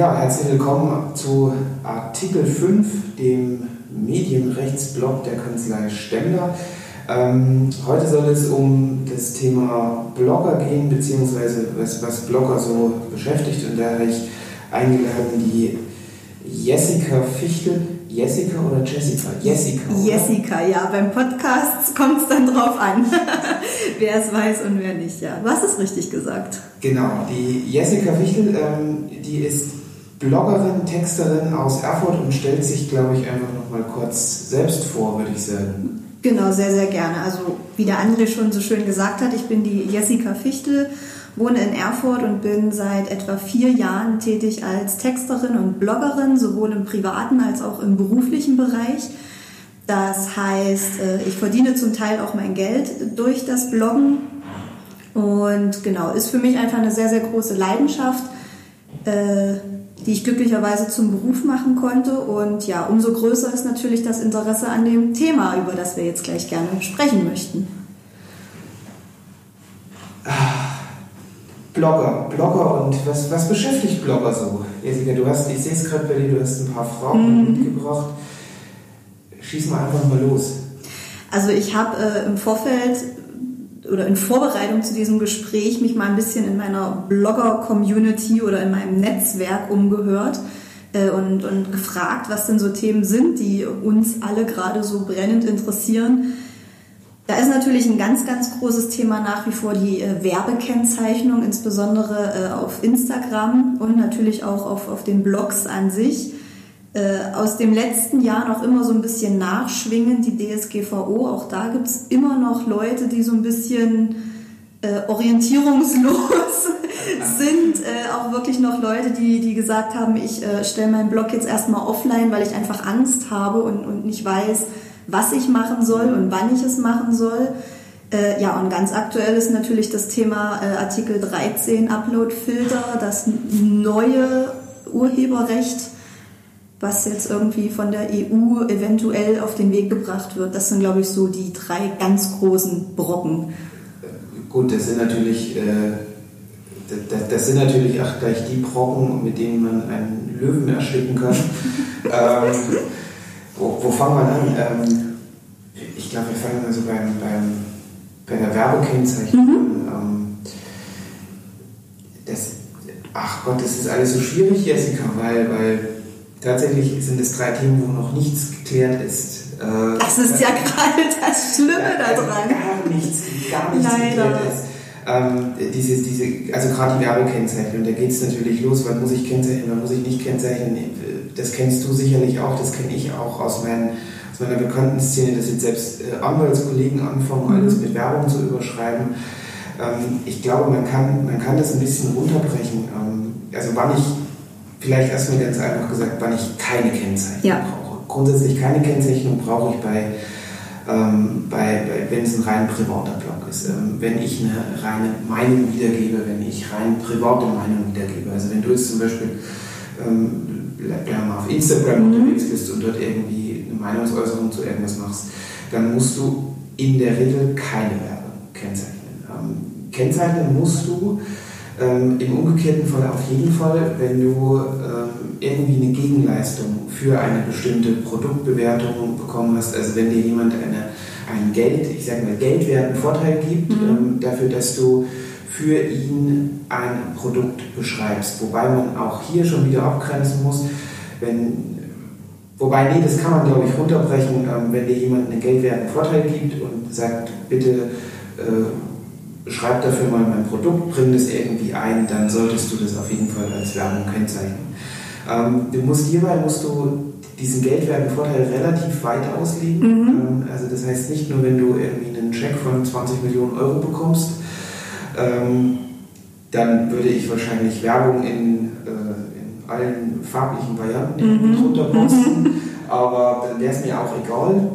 Ja, herzlich willkommen zu Artikel 5, dem Medienrechtsblog der Kanzlei Stender. Ähm, heute soll es um das Thema Blogger gehen, beziehungsweise was, was Blogger so beschäftigt. Und da habe ich eingeladen die Jessica Fichtel. Jessica oder Jessica? Jessica. Oder? Jessica, ja. Beim Podcast kommt es dann drauf an, wer es weiß und wer nicht. Ja, du hast es richtig gesagt. Genau. Die Jessica Fichtel, ähm, die ist Bloggerin, Texterin aus Erfurt und stellt sich, glaube ich, einfach noch mal kurz selbst vor, würde ich sagen. Genau, sehr, sehr gerne. Also wie der André schon so schön gesagt hat, ich bin die Jessica Fichtel, wohne in Erfurt und bin seit etwa vier Jahren tätig als Texterin und Bloggerin, sowohl im privaten als auch im beruflichen Bereich. Das heißt, äh, ich verdiene zum Teil auch mein Geld durch das Bloggen und genau, ist für mich einfach eine sehr, sehr große Leidenschaft äh, die ich glücklicherweise zum Beruf machen konnte. Und ja, umso größer ist natürlich das Interesse an dem Thema, über das wir jetzt gleich gerne sprechen möchten. Blogger, Blogger und was, was beschäftigt Blogger so? Jessica, du hast, ich sehe es gerade bei dir, du hast ein paar Frauen mhm. mitgebracht. Schieß mal einfach mal los. Also ich habe äh, im Vorfeld oder in Vorbereitung zu diesem Gespräch mich mal ein bisschen in meiner Blogger-Community oder in meinem Netzwerk umgehört äh, und, und gefragt, was denn so Themen sind, die uns alle gerade so brennend interessieren. Da ist natürlich ein ganz, ganz großes Thema nach wie vor die äh, Werbekennzeichnung, insbesondere äh, auf Instagram und natürlich auch auf, auf den Blogs an sich. Äh, aus dem letzten Jahr noch immer so ein bisschen nachschwingen, die DSGVO. Auch da gibt es immer noch Leute, die so ein bisschen äh, orientierungslos sind. Äh, auch wirklich noch Leute, die, die gesagt haben, ich äh, stelle meinen Blog jetzt erstmal offline, weil ich einfach Angst habe und, und nicht weiß, was ich machen soll und wann ich es machen soll. Äh, ja, und ganz aktuell ist natürlich das Thema äh, Artikel 13 Upload-Filter, das neue Urheberrecht was jetzt irgendwie von der EU eventuell auf den Weg gebracht wird. Das sind, glaube ich, so die drei ganz großen Brocken. Gut, das sind natürlich, äh, das, das, sind natürlich auch gleich die Brocken, mit denen man einen Löwen ersticken kann. ähm, wo, wo, fangen wir an? Ähm, ich glaube, wir fangen also beim, beim, bei der Werbekennzeichnung mhm. an. Ähm, das, ach Gott, das ist alles so schwierig, Jessica, weil, weil Tatsächlich sind es drei Themen, wo noch nichts geklärt ist. Äh, das ist ja gerade das Schlimme daran. Gar nichts, gar nichts Leider. geklärt ist. Ähm, diese, diese, also gerade die Werbekennzeichnung, da geht es natürlich los, wann muss ich kennzeichnen, wann muss ich nicht kennzeichnen. Das kennst du sicherlich auch, das kenne ich auch aus, meinen, aus meiner bekannten Szene, dass jetzt selbst äh, Anwaltskollegen anfangen, mhm. alles mit Werbung zu überschreiben. Ähm, ich glaube, man kann, man kann das ein bisschen runterbrechen. Ähm, also wann ich vielleicht erstmal ganz einfach gesagt, wann ich keine Kennzeichnung ja. brauche. Grundsätzlich keine Kennzeichnung brauche ich bei, ähm, bei, bei, wenn es ein rein privater Blog ist. Ähm, wenn ich eine reine Meinung wiedergebe, wenn ich rein private Meinung wiedergebe. Also wenn du jetzt zum Beispiel ähm, mal auf Instagram mhm. unterwegs bist und dort irgendwie eine Meinungsäußerung zu irgendwas machst, dann musst du in der Regel keine Werbung kennzeichnen. Ähm, kennzeichnen musst du ähm, Im umgekehrten Fall auf jeden Fall, wenn du ähm, irgendwie eine Gegenleistung für eine bestimmte Produktbewertung bekommen hast, also wenn dir jemand eine, ein Geld, ich sage mal geldwerten Vorteil gibt, mhm. ähm, dafür, dass du für ihn ein Produkt beschreibst. Wobei man auch hier schon wieder abgrenzen muss, wenn, wobei, nee, das kann man glaube ich runterbrechen, ähm, wenn dir jemand einen geldwerten Vorteil gibt und sagt, bitte äh, schreib dafür mal mein Produkt, bring das irgendwie ein, dann solltest du das auf jeden Fall als Werbung kennzeichnen. Ähm, du musst hierbei musst du diesen geldwerten Vorteil relativ weit auslegen. Mhm. Ähm, also das heißt nicht nur, wenn du irgendwie einen Check von 20 Millionen Euro bekommst, ähm, dann würde ich wahrscheinlich Werbung in, äh, in allen farblichen Varianten mhm. drunter posten, mhm. aber dann wäre es mir auch egal.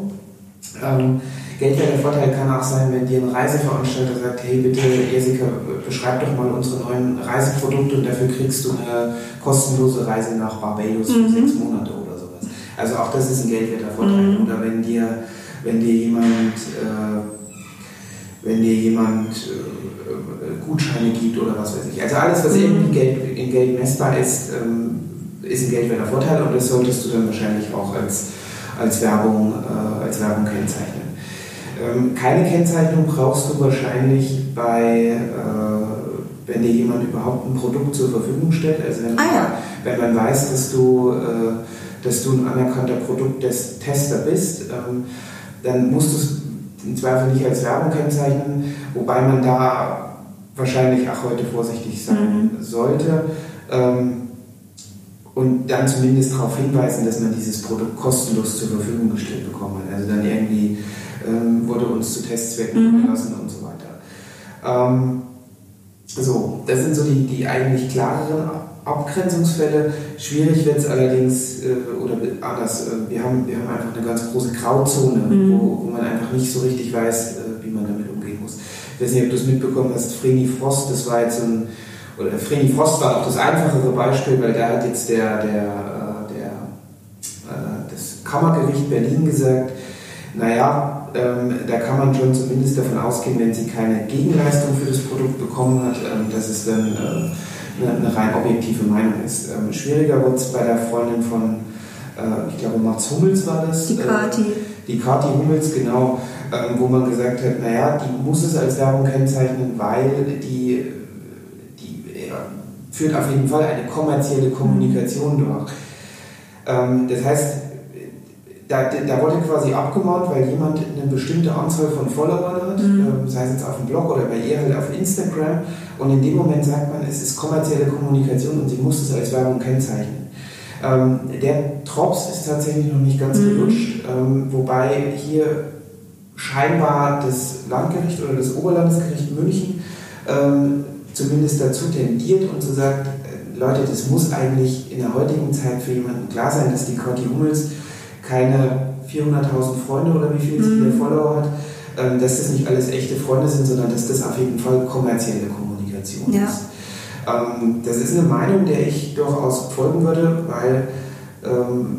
Ähm, Geldwerter Vorteil kann auch sein, wenn dir ein Reiseveranstalter sagt, hey bitte Jessica, beschreib doch mal unsere neuen Reiseprodukte und dafür kriegst du eine kostenlose Reise nach Barbados für mhm. sechs Monate oder sowas. Also auch das ist ein Geldwerter Vorteil. Mhm. Oder wenn dir, wenn dir jemand, äh, wenn dir jemand äh, Gutscheine gibt oder was weiß ich. Also alles, was mhm. irgendwie Geld, in Geld messbar ist, ähm, ist ein geldwerter Vorteil und das solltest du dann wahrscheinlich auch als, als, Werbung, äh, als Werbung kennzeichnen. Ähm, keine Kennzeichnung brauchst du wahrscheinlich bei, äh, wenn dir jemand überhaupt ein Produkt zur Verfügung stellt. Also wenn, ah, ja. wenn man weiß, dass du, äh, dass du ein anerkannter Produkttester bist, ähm, dann musst du es im Zweifel nicht als Werbung kennzeichnen, wobei man da wahrscheinlich auch heute vorsichtig sein mhm. sollte. Ähm, und dann zumindest darauf hinweisen, dass man dieses Produkt kostenlos zur Verfügung gestellt bekommen hat. Also dann irgendwie ähm, wurde uns zu Testzwecken mhm. gelassen und so weiter. Ähm, so, das sind so die, die eigentlich klareren Abgrenzungsfälle. Schwierig wird es allerdings, äh, oder anders, äh, wir, haben, wir haben einfach eine ganz große Grauzone, mhm. wo, wo man einfach nicht so richtig weiß, äh, wie man damit umgehen muss. Ich weiß nicht, ob du es mitbekommen hast, Vreni Frost, das war jetzt ein, oder Vreni Frost war auch das einfachere Beispiel, weil da hat jetzt der, der, äh, der, äh, das Kammergericht Berlin gesagt, naja, ähm, da kann man schon zumindest davon ausgehen, wenn sie keine Gegenleistung für das Produkt bekommen hat, ähm, dass es dann äh, eine, eine, rein objektive Meinung ist. Ähm, schwieriger wird es bei der Freundin von, äh, ich glaube, Mats Hummels war das. Die Kati. Äh, die Kati Hummels, genau, ähm, wo man gesagt hat, naja, die muss es als Werbung kennzeichnen, weil die, die führt auf jeden Fall eine kommerzielle Kommunikation durch. Ähm, das heißt, da, da wurde quasi abgemahnt, weil jemand eine bestimmte Anzahl von Followern hat, mhm. ähm, sei es jetzt auf dem Blog oder bei ihr halt auf Instagram. Und in dem Moment sagt man, es ist kommerzielle Kommunikation und sie muss es als Werbung kennzeichnen. Ähm, der Drops ist tatsächlich noch nicht ganz mhm. gelutscht, ähm, wobei hier scheinbar das Landgericht oder das Oberlandesgericht München ähm, zumindest dazu tendiert und so sagt, äh, Leute, das muss eigentlich in der heutigen Zeit für jemanden klar sein, dass die Conti Hummels keine 400.000 Freunde oder wie viel sie mhm. Follower hat, ähm, dass das nicht alles echte Freunde sind, sondern dass das auf jeden Fall kommerzielle Kommunikation ja. ist. Ähm, das ist eine Meinung, der ich durchaus folgen würde, weil ähm,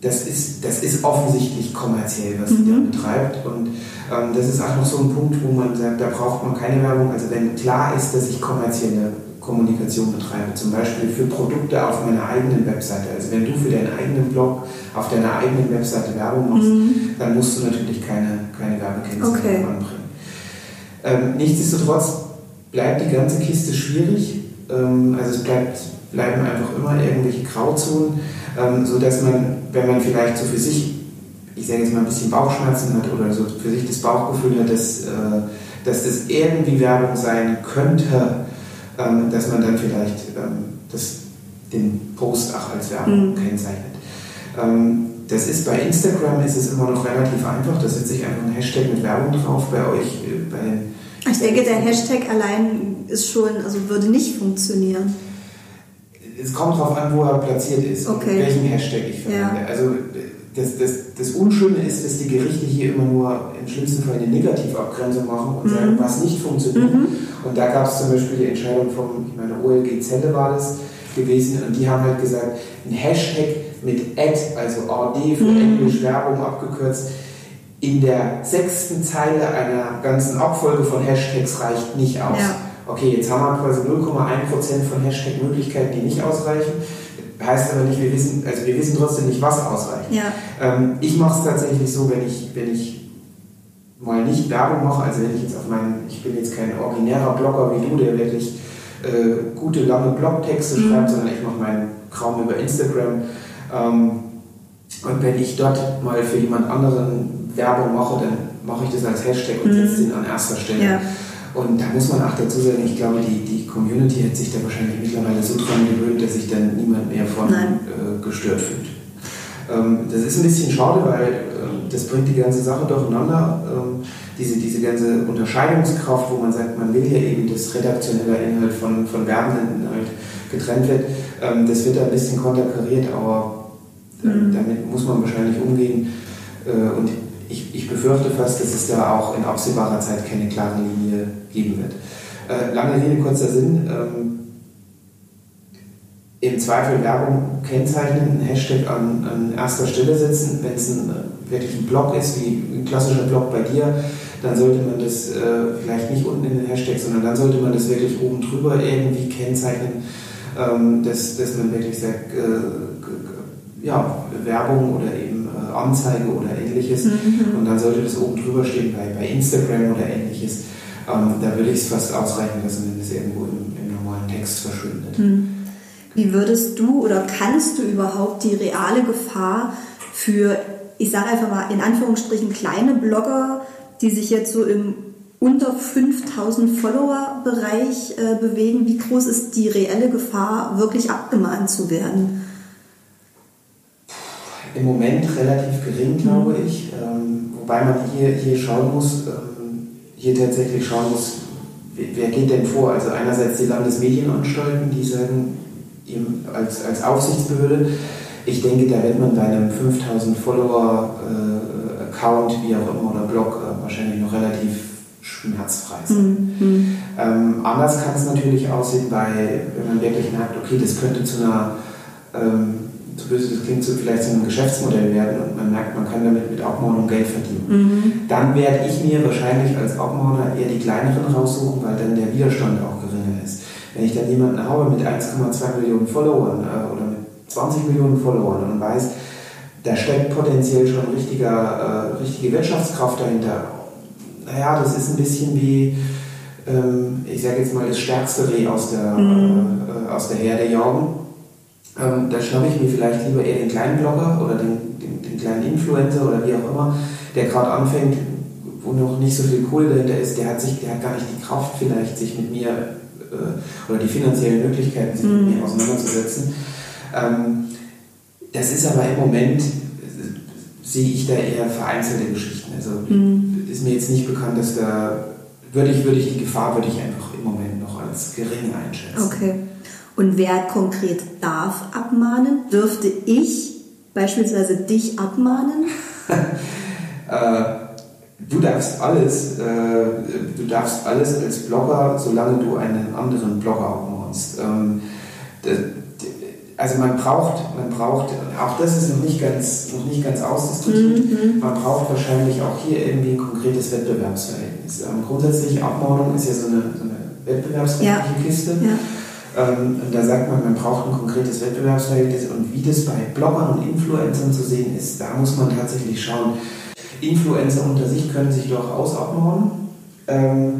das, ist, das ist offensichtlich kommerziell, was sie mhm. da betreibt. Und ähm, das ist auch noch so ein Punkt, wo man sagt, da braucht man keine Werbung. Also wenn klar ist, dass ich kommerzielle Kommunikation betreibe, zum Beispiel für Produkte auf meiner eigenen Webseite. Also wenn du für deinen eigenen Blog auf deiner eigenen Webseite Werbung machst, mhm. dann musst du natürlich keine, keine Werbekennzeichnung okay. anbringen. Ähm, nichtsdestotrotz bleibt die ganze Kiste schwierig. Ähm, also es bleibt, bleiben einfach immer irgendwelche Grauzonen, ähm, sodass man, wenn man vielleicht so für sich, ich sage jetzt mal ein bisschen Bauchschmerzen hat oder so für sich das Bauchgefühl hat, dass, äh, dass das irgendwie Werbung sein könnte, ähm, dass man dann vielleicht ähm, das, den Post auch als Werbung mhm. kennzeichnet. Ähm, das ist bei Instagram ist es immer noch relativ einfach. Da setze ich einfach ein Hashtag mit Werbung drauf. Bei euch, äh, bei ich denke, der Hashtag allein ist schon, also würde nicht funktionieren. Es kommt darauf an, wo er platziert ist okay. und welchen Hashtag ich verwende. Ja. Also das, das, das Unschöne ist, dass die Gerichte hier immer nur im schlimmsten Fall eine Negativabgrenzung machen und mhm. sagen, was nicht funktioniert. Mhm. Und da gab es zum Beispiel die Entscheidung vom, ich meine, OLG Zelle war das gewesen, und die haben halt gesagt, ein Hashtag mit Ad, also AD für mhm. Englisch Werbung abgekürzt, in der sechsten Zeile einer ganzen Abfolge von Hashtags reicht nicht aus. Ja. Okay, jetzt haben wir quasi 0,1% von Hashtag-Möglichkeiten, die nicht ausreichen. Heißt aber nicht, wir wissen, also wir wissen trotzdem nicht, was ausreicht. Ja. Ähm, ich mache es tatsächlich so, wenn ich, wenn ich mal nicht Werbung mache, also wenn ich jetzt auf meinen, ich bin jetzt kein originärer Blogger wie du, der wirklich äh, gute, lange Blogtexte mhm. schreibt, sondern ich mache meinen Kram über Instagram. Ähm, und wenn ich dort mal für jemand anderen Werbung mache, dann mache ich das als Hashtag und mhm. setze den an erster Stelle. Ja. Und da muss man auch dazu sagen, ich glaube, die, die Community hat sich da wahrscheinlich mittlerweile so dran gewöhnt, dass sich dann niemand mehr von äh, gestört fühlt. Ähm, das ist ein bisschen schade, weil äh, das bringt die ganze Sache durcheinander. Ähm, diese, diese ganze Unterscheidungskraft, wo man sagt, man will ja eben, dass redaktioneller Inhalt von, von werbenden Inhalt getrennt wird, ähm, das wird da ein bisschen konterkariert, aber mhm. damit muss man wahrscheinlich umgehen. Äh, und ich, ich befürchte fast, dass es da auch in absehbarer Zeit keine klare Linie geben wird. Äh, lange Rede, kurzer Sinn. Im Zweifel Werbung kennzeichnen, einen Hashtag an, an erster Stelle setzen. Wenn es ein, äh, wirklich ein Blog ist, wie ein klassischer Blog bei dir, dann sollte man das äh, vielleicht nicht unten in den Hashtag, sondern dann sollte man das wirklich oben drüber irgendwie kennzeichnen. ähm, dass, dass man wirklich sagt, äh, ja, Werbung oder eben äh, Anzeige oder ähnliches mhm. und dann sollte das oben drüber stehen bei, bei Instagram oder ähnliches. Ähm, da würde ich es fast ausreichen lassen, wenn es irgendwo im, im normalen Text verschwindet. Mhm. Wie würdest du oder kannst du überhaupt die reale Gefahr für, ich sage einfach mal in Anführungsstrichen, kleine Blogger, die sich jetzt so im unter 5000 Follower-Bereich äh, bewegen, wie groß ist die reelle Gefahr, wirklich abgemahnt zu werden? Im Moment relativ gering, glaube mhm. ich. Ähm, wobei man hier, hier schauen muss, ähm, hier tatsächlich schauen muss, wer geht denn vor? Also einerseits die Landesmedienanstalten, die sagen, als, als Aufsichtsbehörde, ich denke, da wird man bei einem 5000 Follower äh, Account, wie auch immer, oder Blog äh, wahrscheinlich noch relativ schmerzfrei sein. Mhm. Ähm, anders kann es natürlich aussehen, bei, wenn man wirklich merkt, okay, das könnte zu einer, ähm, zu böse, das klingt so vielleicht zu einem Geschäftsmodell werden und man merkt, man kann damit mit Abmahnung Geld verdienen. Mhm. Dann werde ich mir wahrscheinlich als Abmahner eher die kleineren raussuchen, weil dann der Widerstand auch geringer ist. Wenn ich dann jemanden habe mit 1,2 Millionen Followern äh, oder mit 20 Millionen Followern und weiß, da steckt potenziell schon richtiger, äh, richtige Wirtschaftskraft dahinter naja, das ist ein bisschen wie, ähm, ich sage jetzt mal, das stärkste Reh aus der, mhm. äh, aus der Herde jagen. Ähm, da schnappe ich mir vielleicht lieber eher den kleinen Blogger oder den, den, den kleinen Influencer oder wie auch immer, der gerade anfängt, wo noch nicht so viel Kohle dahinter ist, der hat, sich, der hat gar nicht die Kraft vielleicht, sich mit mir oder die finanziellen Möglichkeiten, sich mhm. mit mir auseinanderzusetzen. Ähm, das ist aber im Moment, äh, sehe ich da eher vereinzelte Geschichten. Also mhm ist mir jetzt nicht bekannt, dass da, würde ich, würde ich die Gefahr, würde ich einfach im Moment noch als gering einschätzen. Okay. Und wer konkret darf abmahnen? Dürfte ich beispielsweise dich abmahnen? äh, du darfst alles, äh, du darfst alles als Blogger, solange du einen anderen Blogger abmahnst. Ähm, also man braucht, man braucht, auch das ist noch nicht ganz, noch nicht ganz ausdiskutiert, mhm. man braucht wahrscheinlich auch hier irgendwie ein konkretes Wettbewerbsverhältnis. Ähm, grundsätzlich Abmahnung ist ja so eine, so eine wettbewerbsrechtliche ja. Kiste. Ja. Ähm, und da sagt man, man braucht ein konkretes Wettbewerbsverhältnis und wie das bei Bloggern und Influencern zu sehen ist, da muss man tatsächlich schauen. Influencer unter sich können sich durchaus abmahnen. Ähm,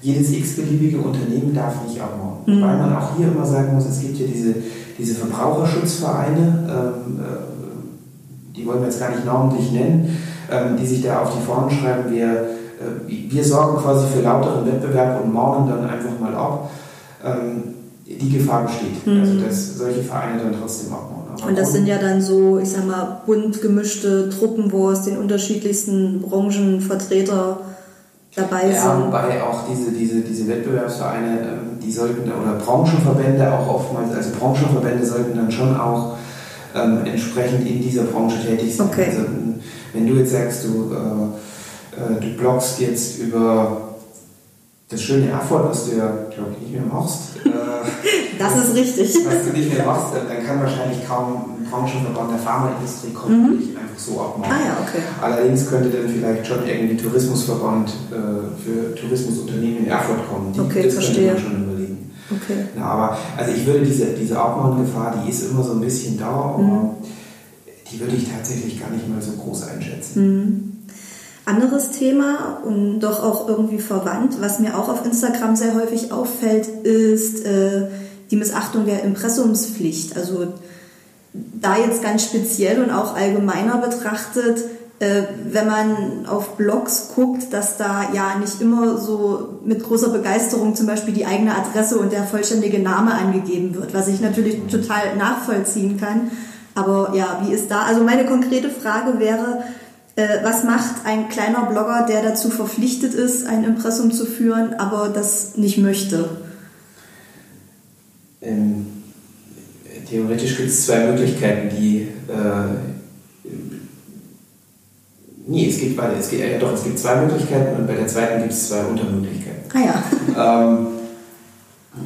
jedes x-beliebige Unternehmen darf nicht abmahnen. Mhm. Weil man auch hier immer sagen muss, es gibt ja diese diese Verbraucherschutzvereine, ähm, äh, die wollen wir jetzt gar nicht namentlich nennen, ähm, die sich da auf die Fahnen schreiben, wir, äh, wir sorgen quasi für lauteren Wettbewerb und mahnen dann einfach mal ab. Ähm, die Gefahr besteht, mhm. also dass solche Vereine dann trotzdem abmahnen. Und das sind ja dann so, ich sag mal, bunt gemischte Truppen, wo aus den unterschiedlichsten Branchen Vertreter dabei ja, sind. Ja, wobei auch diese, diese, diese Wettbewerbsvereine, ähm, die sollten, oder Branchenverbände auch oftmals, also Branchenverbände sollten dann schon auch ähm, entsprechend in dieser Branche tätig sein. Okay. Also wenn du jetzt sagst, du, äh, äh, du bloggst jetzt über das schöne Erfurt, was du ja, glaube ich, nicht mehr machst. Äh, das ist richtig. Was du nicht mehr machst, dann kann wahrscheinlich kaum ein Branchenverband der Pharmaindustrie kommen, mhm. nicht einfach so abmachen. Ah, ja, okay. Allerdings könnte dann vielleicht schon irgendwie Tourismusverband äh, für Tourismusunternehmen in Erfurt kommen. Die, okay, das verstehe. könnte man schon überlegen. Okay. Ja, aber also ich würde diese, diese Abmahngefahr, die ist immer so ein bisschen da, aber mhm. die würde ich tatsächlich gar nicht mal so groß einschätzen. Mhm. Anderes Thema und doch auch irgendwie verwandt, was mir auch auf Instagram sehr häufig auffällt, ist äh, die Missachtung der Impressumspflicht. Also da jetzt ganz speziell und auch allgemeiner betrachtet, äh, wenn man auf Blogs guckt, dass da ja nicht immer so mit großer Begeisterung zum Beispiel die eigene Adresse und der vollständige Name angegeben wird, was ich natürlich total nachvollziehen kann. Aber ja, wie ist da? Also meine konkrete Frage wäre, was macht ein kleiner Blogger, der dazu verpflichtet ist, ein Impressum zu führen, aber das nicht möchte? Ähm, theoretisch gibt es zwei Möglichkeiten, die. Äh, nee, es gibt, es gibt, ja doch, es gibt zwei Möglichkeiten und bei der zweiten gibt es zwei Untermöglichkeiten. Ah ja. Ähm,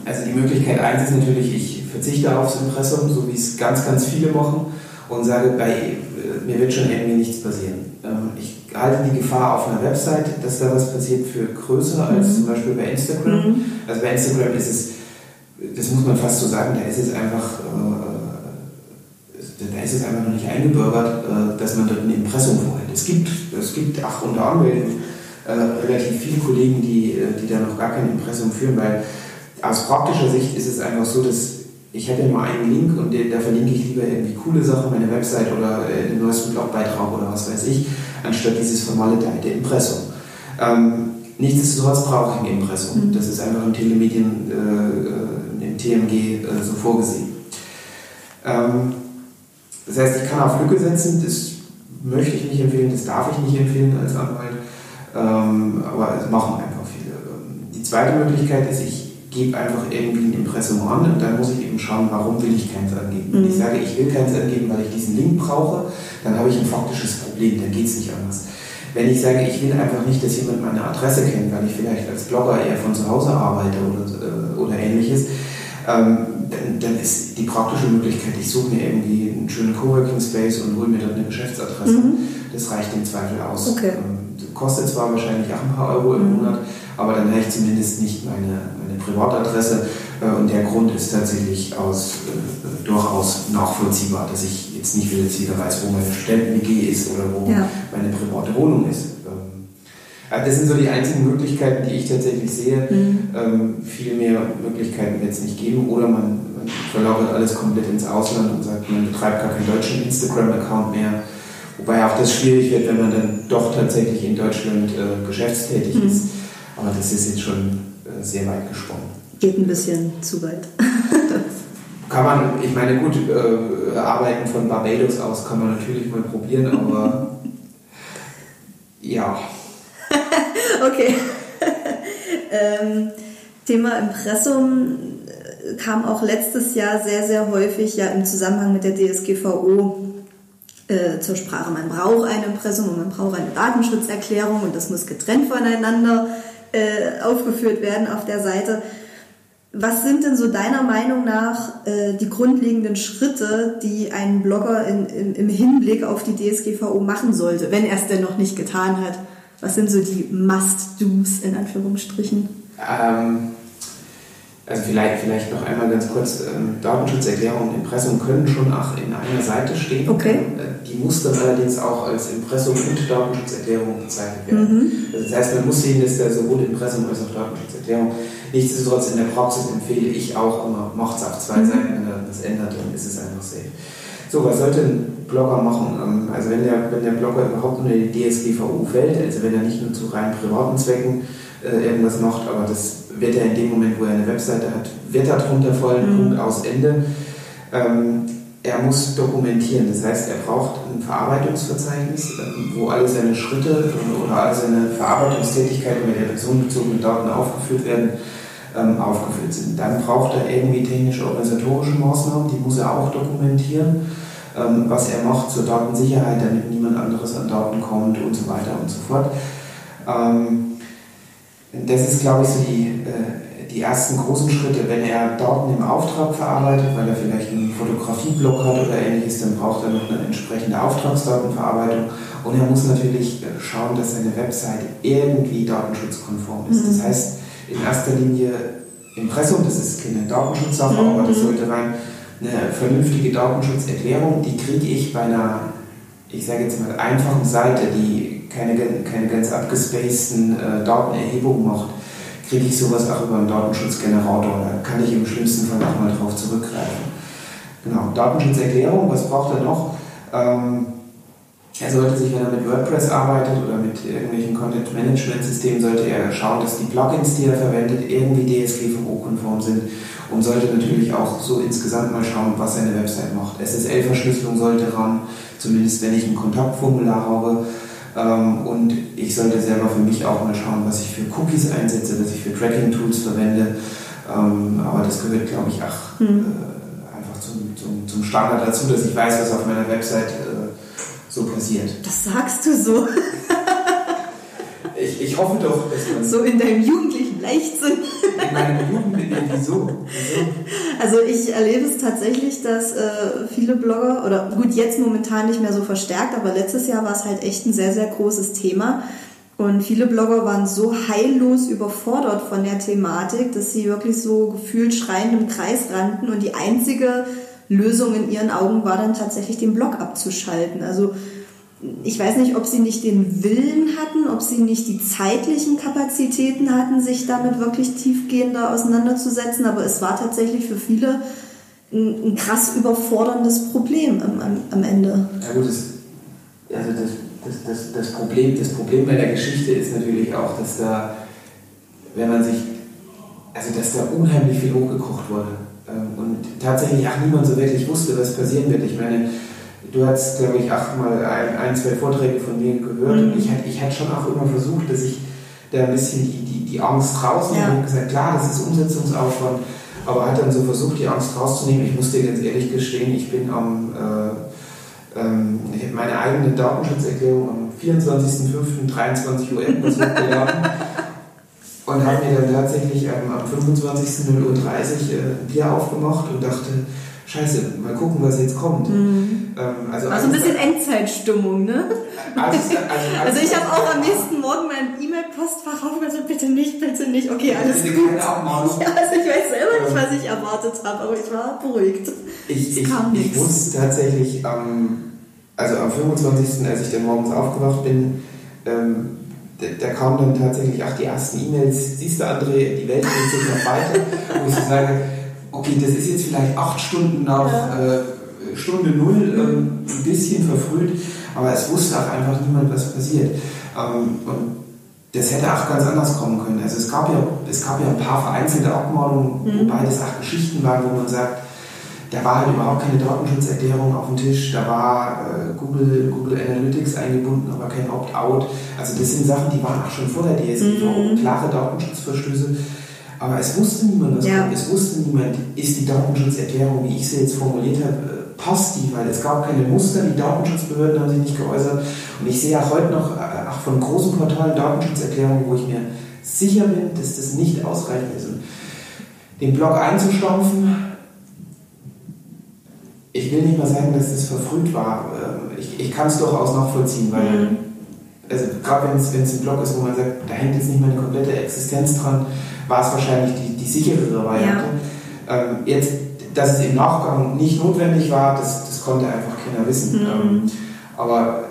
also die Möglichkeit eins ist natürlich, ich verzichte aufs Impressum, so wie es ganz, ganz viele machen und sage, bei, äh, mir wird schon irgendwie nichts passieren. Ähm, ich halte die Gefahr auf einer Website, dass da was passiert, für größer als mhm. zum Beispiel bei Instagram. Mhm. Also bei Instagram ist es das muss man fast so sagen, da ist es einfach, äh, da ist es einfach noch nicht eingebürgert, äh, dass man dort ein Impressum vorhält. Es gibt, es gibt ach, unter Anwälten äh, relativ viele Kollegen, die, äh, die da noch gar kein Impressum führen, weil aus praktischer Sicht ist es einfach so, dass ich hätte nur einen Link und da verlinke ich lieber irgendwie coole Sachen, meine Website oder äh, den neuesten Blogbeitrag oder was weiß ich, anstatt dieses formale der Impressum. Ähm, nichtsdestotrotz brauche ich ein Impressum. Mhm. Das ist einfach im Telemedien, äh, im TMG äh, so vorgesehen. Ähm, das heißt, ich kann auf Lücke setzen, das möchte ich nicht empfehlen, das darf ich nicht empfehlen als Anwalt, ähm, aber es machen einfach viele. Ähm, die zweite Möglichkeit ist, ich gebe einfach irgendwie ein Impressum an und dann muss ich eben schauen, warum will ich keins angeben. Wenn mhm. ich sage, ich will keins angeben, weil ich diesen Link brauche, dann habe ich ein faktisches Problem, dann geht es nicht anders. Wenn ich sage, ich will einfach nicht, dass jemand meine Adresse kennt, weil ich vielleicht als Blogger eher von zu Hause arbeite oder, äh, oder ähnliches, ähm, dann, dann, ist die praktische Möglichkeit, ich suche mir irgendwie einen schönen Coworking Space und hole mir dort eine Geschäftsadresse. Mhm. Das reicht im Zweifel aus. Okay. Ähm, kostet zwar wahrscheinlich auch ein paar Euro im mhm. Monat, aber dann habe ich zumindest nicht meine Privatadresse. Äh, und der Grund ist tatsächlich aus, äh, durchaus nachvollziehbar, dass ich jetzt nicht jetzt jeder weiß, wo meine Studenten-WG ist oder wo ja. meine private Wohnung ist. Ähm, äh, das sind so die einzigen Möglichkeiten, die ich tatsächlich sehe. Mhm. Ähm, viel mehr Möglichkeiten wird es nicht geben. Oder man, man verlagert alles komplett ins Ausland und sagt, man betreibt gar keinen deutschen Instagram-Account mehr. Wobei auch das schwierig wird, wenn man dann doch tatsächlich in Deutschland äh, geschäftstätig mhm. ist. Aber das ist jetzt schon sehr weit gesprungen. Geht ein bisschen zu weit. kann man, ich meine, gut, äh, Arbeiten von Barbados aus kann man natürlich mal probieren, aber ja. okay. ähm, Thema Impressum äh, kam auch letztes Jahr sehr, sehr häufig ja im Zusammenhang mit der DSGVO äh, zur Sprache. Man braucht ein Impressum und man braucht eine Datenschutzerklärung und das muss getrennt voneinander äh, aufgeführt werden auf der Seite. Was sind denn so deiner Meinung nach äh, die grundlegenden Schritte, die ein Blogger in, in, im Hinblick auf die DSGVO machen sollte, wenn er es denn noch nicht getan hat? Was sind so die Must-Dos in Anführungsstrichen? Ähm, also vielleicht, vielleicht noch einmal ganz kurz, ähm, Datenschutzerklärung und Impressum können schon auch in einer Seite stehen. Okay. Äh, die muss dann allerdings auch als Impressum und Datenschutzerklärung bezeichnet werden. Mhm. Also das heißt, man muss sehen, dass da sowohl Impressum als auch Datenschutzerklärung. Nichtsdestotrotz in der Praxis empfehle ich auch immer, macht es auf zwei mhm. Seiten, wenn er das ändert, dann ist es einfach safe. So, was sollte ein Blogger machen? Ähm, also wenn der, wenn der Blogger überhaupt unter die DSGVO fällt, also wenn er nicht nur zu rein privaten Zwecken äh, irgendwas macht, aber das wird er in dem Moment, wo er eine Webseite hat, wird er drunter fallen, mhm. Punkt aus Ende. Ähm, er muss dokumentieren, das heißt, er braucht ein Verarbeitungsverzeichnis, ähm, wo alle seine Schritte oder alle seine Verarbeitungstätigkeiten mit der personenbezogenen Daten aufgeführt werden, ähm, aufgeführt sind. Dann braucht er irgendwie technisch-organisatorische Maßnahmen, die muss er auch dokumentieren, ähm, was er macht zur Datensicherheit, damit niemand anderes an Daten kommt und so weiter und so fort. Das ist, glaube ich, so die, äh, die ersten großen Schritte. Wenn er Daten im Auftrag verarbeitet, weil er vielleicht einen Fotografieblock hat oder ähnliches, dann braucht er noch eine entsprechende Auftragsdatenverarbeitung. Und er muss natürlich äh, schauen, dass seine Website irgendwie datenschutzkonform ist. Das mhm. heißt, in erster Linie Impressum, das ist keine Datenschutzsache, mhm. aber das sollte rein eine vernünftige Datenschutzerklärung, die kriege ich bei einer, ich sage jetzt mal, einfachen Seite, die keine, keine ganz abgespaceden äh, Datenerhebungen macht, kriege ich sowas auch über einen Datenschutzgenerator. Da kann ich im schlimmsten Fall auch mal drauf zurückgreifen. Genau, Datenschutzerklärung, was braucht er noch? Ähm, er sollte sich, wenn er mit WordPress arbeitet oder mit irgendwelchen Content-Management-Systemen, sollte er schauen, dass die Plugins, die er verwendet, irgendwie DSGVO-konform sind und sollte natürlich auch so insgesamt mal schauen, was seine Website macht. SSL-Verschlüsselung sollte ran, zumindest wenn ich ein Kontaktformular habe. Ähm, und ich sollte selber für mich auch mal schauen, was ich für Cookies einsetze, was ich für Tracking-Tools verwende. Ähm, aber das gehört, glaube ich, auch hm. Äh, einfach zum, zum, zum, Standard dazu, dass ich weiß, was auf meiner Website äh, so passiert. Das sagst du so. ich, ich hoffe doch, dass man. So in deinem jugendlichen Leichtsinn. In meinem Jugendlichen, wieso? wieso? Also ich erlebe es tatsächlich, dass äh, viele Blogger, oder gut, jetzt momentan nicht mehr so verstärkt, aber letztes Jahr war es halt echt ein sehr, sehr großes Thema, Und viele Blogger waren so heillos überfordert von der Thematik, dass sie wirklich so gefühlt schreiend im Kreis rannten und die einzige Lösung in ihren Augen war dann tatsächlich den Blog abzuschalten. Also ich weiß nicht, ob sie nicht den Willen hatten, ob sie nicht die zeitlichen Kapazitäten hatten, sich damit wirklich tiefgehender auseinanderzusetzen, aber es war tatsächlich für viele ein, ein krass überforderndes Problem am, am, am Ende. Ja gut, das, also das, das, das, das, Problem, das Problem bei der Geschichte ist natürlich auch, dass da, wenn man sich, also dass da unheimlich viel hochgekocht wurde ähm, und tatsächlich auch niemand so wirklich wusste, was passieren wird. Ich meine, du hast, glaube ich, auch mal ein, ein, zwei Vorträge von mir gehört mhm. und ich, ich hatte schon auch immer versucht, dass ich da ein bisschen die, die, die Angst rausnehme ja. und gesagt, klar, das ist Umsetzungsaufwand, aber hat dann so versucht, die Angst rauszunehmen. Ich muss dir ganz ehrlich gestehen, ich bin am, äh, ähm, ich habe meine eigene Datenschutzerklärung am 24.05.23 Uhr hochgeladen und habe mir dann tatsächlich ähm, am 25.00 Uhr 30 äh, ein Bier aufgemacht und dachte, Scheiße, mal gucken, was jetzt kommt. Mhm. Ähm, also, also ein bisschen Endzeitstimmung, ne? Also, also, also ich habe auch am nächsten Morgen mein E-Mail-Postfach aufgemacht, bitte nicht, bitte nicht. Okay, alles gut. Ja, also ich weiß selber nicht, was ich erwartet habe, aber ich war beruhigt. Ich, ich, ich wusste tatsächlich, ähm, also am 25., als ich dann morgens aufgewacht bin, ähm, da, da kamen dann tatsächlich auch die ersten E-Mails, siehst du André, die Welt dreht sich noch weiter, wo ich so sage, okay, das ist jetzt vielleicht acht Stunden nach ja. äh, Stunde Null, äh, ein bisschen verfrüht, aber es wusste auch einfach niemand, was passiert. Ähm, und das hätte auch ganz anders kommen können. Also es gab ja, es gab ja ein paar vereinzelte Abmahnungen, mhm. wobei das auch Geschichten waren, wo man sagt, da war halt überhaupt keine Datenschutzerklärung auf dem Tisch, da war äh, Google, Google Analytics eingebunden, aber kein Opt-out. Also das sind Sachen, die waren auch schon vor der DSGVO, mhm. klare Datenschutzverstöße. Aber es wusste niemand, was ja. kommt. Es wusste niemand, ist die Datenschutzerklärung, wie ich sie jetzt formuliert habe, äh, passt die, weil es gab keine Muster, die Datenschutzbehörden haben sich nicht geäußert. Und ich sehe auch heute noch, äh, auch von großen Portalen Datenschutzerklärungen, wo ich mir sicher bin, dass das nicht ausreichend ist. Und den Blog einzustampfen, ich will nicht mal sagen, dass das verfrüht war. Ähm, ich, ich kann es durchaus nachvollziehen, weil, mhm. Also gerade wenn es ein Blog ist, wo man sagt, da hängt jetzt nicht meine komplette Existenz dran, war es wahrscheinlich die, die sicherere Variante. Ja. Ähm, jetzt, dass es im Nachgang nicht notwendig war, das, das konnte einfach keiner wissen. Mhm. Ähm, aber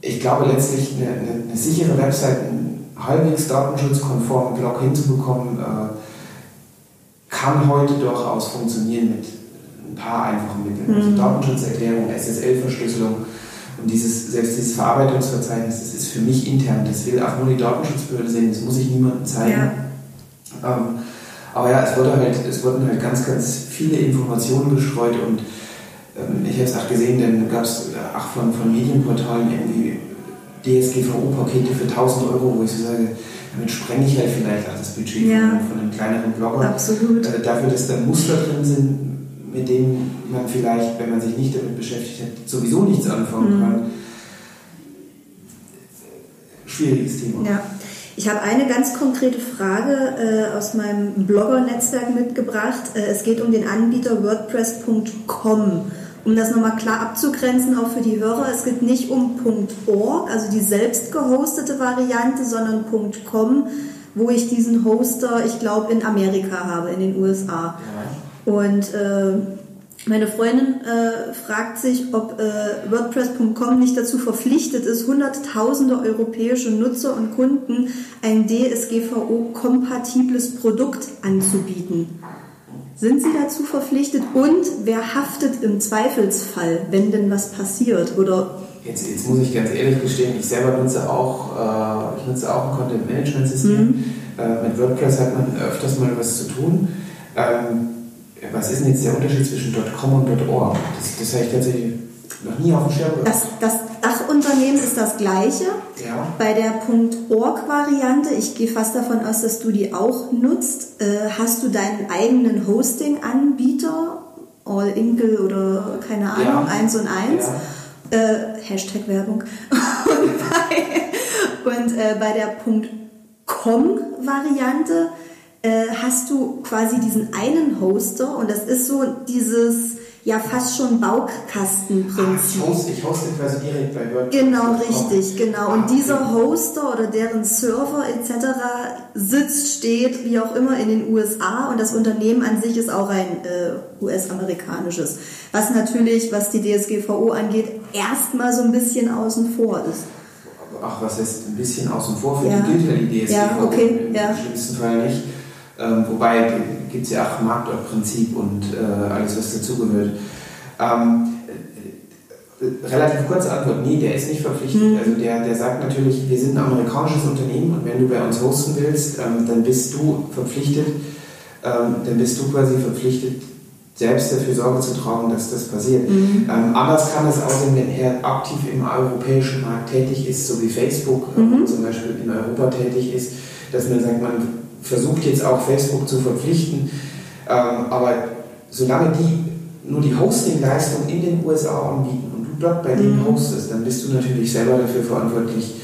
ich glaube letztlich eine, eine, eine, sichere Website, einen halbwegs datenschutzkonformen Blog hinzubekommen, äh, kann heute durchaus funktionieren mit ein paar einfachen Mitteln. Also mhm. Also Datenschutzerklärung, SSL-Verschlüsselung und dieses, selbst dieses Verarbeitungsverzeichnis, das ist für mich intern, das will auch nur die Datenschutzbehörde sehen, das muss ich niemandem zeigen. Ja. Ähm, aber ja, es, wurde halt, es wurden halt ganz, ganz viele Informationen gestreut und ähm, ich habe es auch gesehen, dann gab es äh, auch von, von Medienportalen irgendwie DSGVO-Pakete für 1000 Euro, wo ich so sage, damit sprenge ich halt vielleicht auch das Budget ja. von, von, einem kleineren Blogger. Absolut. Äh, dafür, dass da Muster drin sind, mit denen man vielleicht, wenn man sich nicht damit beschäftigt hat, sowieso nichts anfangen mhm. kann. Schwieriges Thema. Ja. Ich habe eine ganz konkrete Frage äh, aus meinem Blogger-Netzwerk mitgebracht. Äh, es geht um den Anbieter WordPress.com. Um das nochmal klar abzugrenzen, auch für die Hörer, es geht nicht um .org, also die selbst gehostete Variante, sondern .com, wo ich diesen Hoster, ich glaube, in Amerika habe, in den USA. Ja. Und äh, meine Freundin äh, fragt sich, ob äh, WordPress.com nicht dazu verpflichtet ist, hunderttausende europäische Nutzer und Kunden ein DSGVO-kompatibles Produkt anzubieten. Sind Sie dazu verpflichtet und wer haftet im Zweifelsfall, wenn denn was passiert? Oder jetzt, jetzt muss ich ganz ehrlich gestehen, ich selber nutze auch, äh, ich nutze auch ein Content-Management-System. Mhm. Äh, mit WordPress hat man öfters mal was zu tun. Ähm, was ist denn jetzt der Unterschied zwischen .com und .org? Das, das habe ich tatsächlich noch nie auf dem Schirm Das, das Dachunternehmen ist das gleiche. Ja. Bei der .org-Variante, ich gehe fast davon aus, dass du die auch nutzt, äh, hast du deinen eigenen Hosting-Anbieter, All Inkle oder keine Ahnung, ja. 1 und 1. Ja. Äh, Hashtag Werbung. und bei, und, äh, bei der .com-Variante äh, hast du quasi diesen einen Hoster und das ist so dieses, ja fast schon Baukastenprinzip. Ah, ich, hoste quasi direkt bei WordPress. Genau, richtig, genau. Und dieser Hoster oder deren Server etc. sitzt, steht, wie auch immer, in den USA und das Unternehmen an sich ist auch ein äh, US-amerikanisches. Was natürlich, was die DSGVO angeht, erstmal so ein bisschen außen vor ist. Ach, was heißt ein bisschen außen vor? Für Ja. die gilt ja die DSGVO Ja, okay, im ja. schlimmsten Fall nicht. Ähm, wobei gibt es ja auch Marktortprinzip und äh, alles, was dazugehört. Ähm, äh, relativ kurze Antwort, nee, der ist nicht verpflichtet. Mhm. Also der, der sagt natürlich, wir sind ein amerikanisches Unternehmen und wenn du bei uns hosten willst, ähm, dann bist du verpflichtet, ähm, dann bist du quasi verpflichtet, selbst dafür Sorge zu tragen, dass das passiert. Mhm. Ähm, anders kann es aussehen, wenn er aktiv im europäischen Markt tätig ist, so wie Facebook äh, Mhm. zum Beispiel in Europa tätig ist, dass man sagt, man versucht jetzt auch Facebook zu verpflichten, ähm, aber solange die nur die Hostingleistung in den USA anbieten und du dort bei denen Mhm. hostest, dann bist du natürlich selber dafür verantwortlich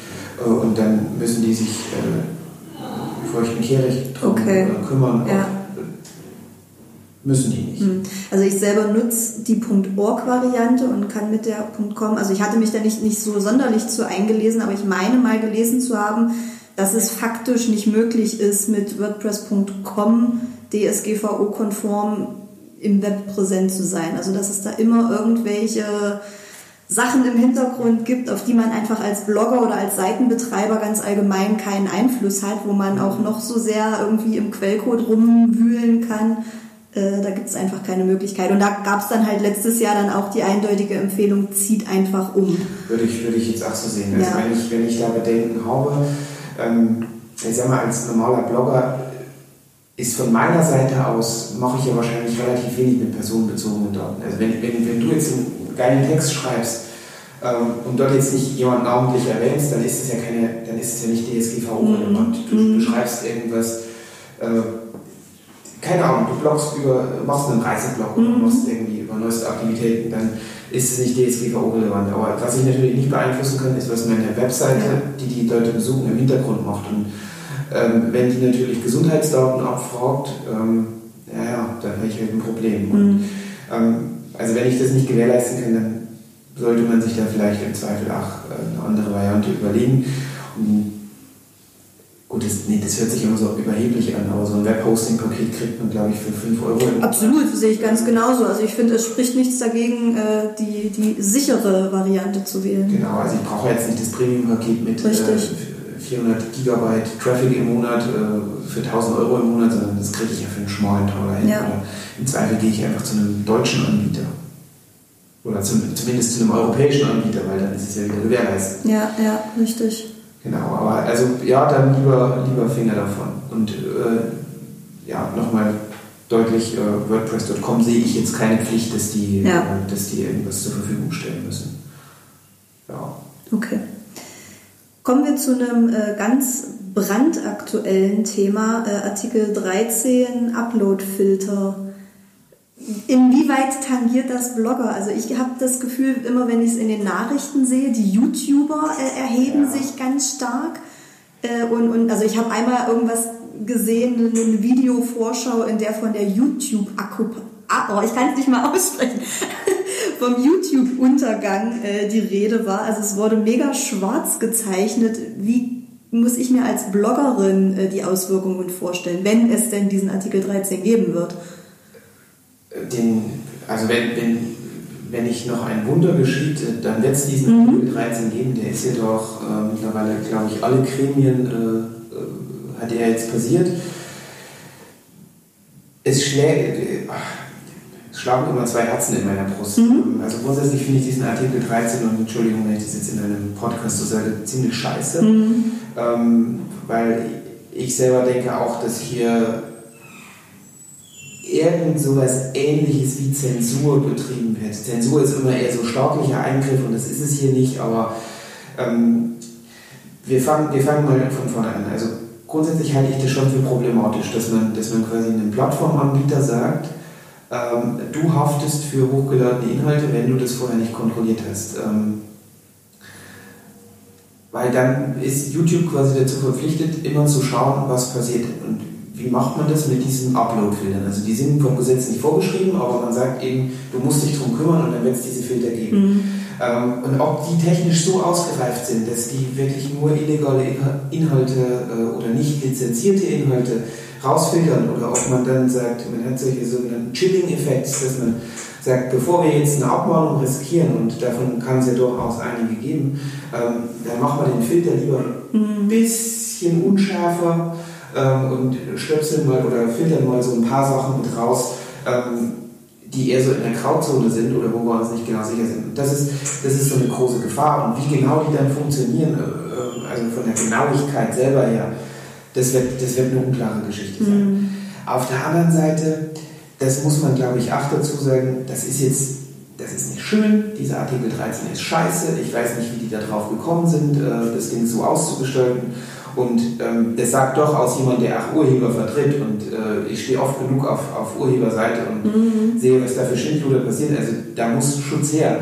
äh, und dann müssen die sich äh, feuchten Kehricht drum Okay. äh, kümmern. Ja. Müssen die nicht. Hm. Also ich selber nutze die .org-Variante und kann mit der .com, also ich hatte mich da nicht, nicht so sonderlich zu eingelesen, aber ich meine mal gelesen zu haben, dass es faktisch nicht möglich ist, mit WordPress.com DSGVO-konform im Web präsent zu sein. Also dass es da immer irgendwelche Sachen im Hintergrund gibt, auf die man einfach als Blogger oder als Seitenbetreiber ganz allgemein keinen Einfluss hat, wo man auch noch so sehr irgendwie im Quellcode rumwühlen kann. Äh, da gibt es einfach keine Möglichkeit. Und da gab es dann halt letztes Jahr dann auch die eindeutige Empfehlung, zieht einfach um. Würde ich, würde ich jetzt auch so sehen. Also Ja. wenn, ich, wenn ich da Bedenken habe, ähm, ich sag mal, als normaler Blogger ist von meiner Seite aus, mache ich ja wahrscheinlich relativ wenig mit personenbezogenen Daten. Also wenn, wenn, wenn du jetzt einen geilen Text schreibst ähm, und dort jetzt nicht jemanden namentlich erwähnst, dann ist es ja keine, dann ist es ja nicht DSGVO-relevant. Du Mhm. beschreibst irgendwas, äh, keine Ahnung, du bloggst über, machst einen Reiseblog oder Mhm. machst irgendwie über neueste Aktivitäten, dann ist es nicht DSGVO-relevant. Aber was ich natürlich nicht beeinflussen kann, ist, was meine Webseite, die die Leute besuchen, im Hintergrund macht. Und ähm, wenn die natürlich Gesundheitsdaten abfragt, ähm, ja, ja, dann habe ich halt ein Problem. Und, Mhm. ähm, also wenn ich das nicht gewährleisten kann, dann sollte man sich da vielleicht im Zweifel auch äh, eine andere Variante überlegen. Und gut, das, nee, das hört sich immer so überheblich an, aber so ein Webhosting-Paket kriegt man, glaube ich, für 5 Euro. im Absolut, sehe ich ganz genauso. Also ich finde, es spricht nichts dagegen, äh, die, die sichere Variante zu wählen. Genau, also ich brauche jetzt nicht das Premium-Paket mit äh, Richtig. 400 Gigabyte Traffic im Monat äh, für 1000 Euro im Monat, sondern das kriege ich ja für einen schmalen Taler hin. Ja. Oder im Zweifel gehe ich einfach zu einem deutschen Anbieter. Oder zum, zumindest zu einem europäischen Anbieter, weil dann ist es ja wieder gewährleistet. Ja, ja, richtig. Genau, aber also ja, dann lieber, lieber Finger davon. Und äh, ja, nochmal deutlich, äh, WordPress.com sehe ich jetzt keine Pflicht, dass die, Ja. äh, dass die irgendwas zur Verfügung stellen müssen. Ja. Okay. Kommen wir zu einem äh, ganz brandaktuellen Thema, äh, Artikel 13, Upload-Filter. Inwieweit tangiert das Blogger? Also ich habe das Gefühl, immer wenn ich es in den Nachrichten sehe, die YouTuber äh, erheben Ja. sich ganz stark. Äh, und, und also ich habe einmal irgendwas gesehen, eine, Videovorschau, in der von der YouTube-Akku... Ah, oh, ich kann es nicht mal aussprechen. vom YouTube-Untergang äh, die Rede war. Also es wurde mega schwarz gezeichnet. Wie muss ich mir als Bloggerin äh, die Auswirkungen vorstellen, wenn es denn diesen Artikel 13 geben wird? Den, also wenn, wenn, wenn nicht noch ein Wunder geschieht, äh, dann wird es diesen Mhm. Artikel 13 geben. Der ist ja doch äh, mittlerweile, glaube ich, alle Gremien äh, äh, hat er jetzt passiert. Es schlägt, äh, es schlagen immer zwei Herzen in meiner Brust. Mhm. Also grundsätzlich finde ich diesen Artikel 13 und Entschuldigung, wenn ich das jetzt in einem Podcast so sage, ziemlich scheiße. Mhm. Ähm, weil ich selber denke auch, dass hier irgend sowas ähnliches wie Zensur betrieben wird. Zensur ist immer eher so staatlicher Eingriff und das ist es hier nicht, aber ähm, wir, fangen, wir fangen mal von vorne an. Also grundsätzlich halte ich das schon für problematisch, dass man, dass man quasi einem Plattformanbieter sagt, ähm, du haftest für hochgeladene Inhalte, wenn du das vorher nicht kontrolliert hast. Ähm, weil dann ist YouTube quasi dazu verpflichtet, immer zu schauen, was passiert. Und wie macht man das mit diesen Upload-Filtern? Also die sind vom Gesetz nicht vorgeschrieben, aber man sagt eben, du musst dich darum kümmern und dann wird es diese Filter geben. Mhm. Ähm, und ob die technisch so ausgereift sind, dass die wirklich nur illegale Inhalte äh, oder nicht lizenzierte Inhalte rausfiltern oder ob man dann sagt, man hat solche sogenannten Chilling-Effekte, dass man sagt, bevor wir jetzt eine Abmahnung riskieren, und davon kann es ja durchaus einige geben, ähm, dann machen wir den Filter lieber ein mhm. bisschen unschärfer ähm, und stöpseln mal oder filtern mal so ein paar Sachen mit raus, ähm, die eher so in der Grauzone sind oder wo wir uns nicht genau sicher sind. Das ist, das ist so eine große Gefahr. Und wie genau die dann funktionieren, äh, also von der Genauigkeit selber her, das wird, das wird eine unklare Geschichte sein. Mhm. Auf der anderen Seite, das muss man glaube ich auch dazu sagen, das ist jetzt, das ist nicht schön, dieser Artikel 13 ist scheiße, ich weiß nicht, wie die da drauf gekommen sind, äh, das Ding so auszugestalten. Und ähm, das sagt doch aus jemand, der auch Urheber vertritt. Und äh, ich stehe oft genug auf, auf Urheberseite und mhm. sehe, was da für Schindluder passiert. Also da muss Schutz her.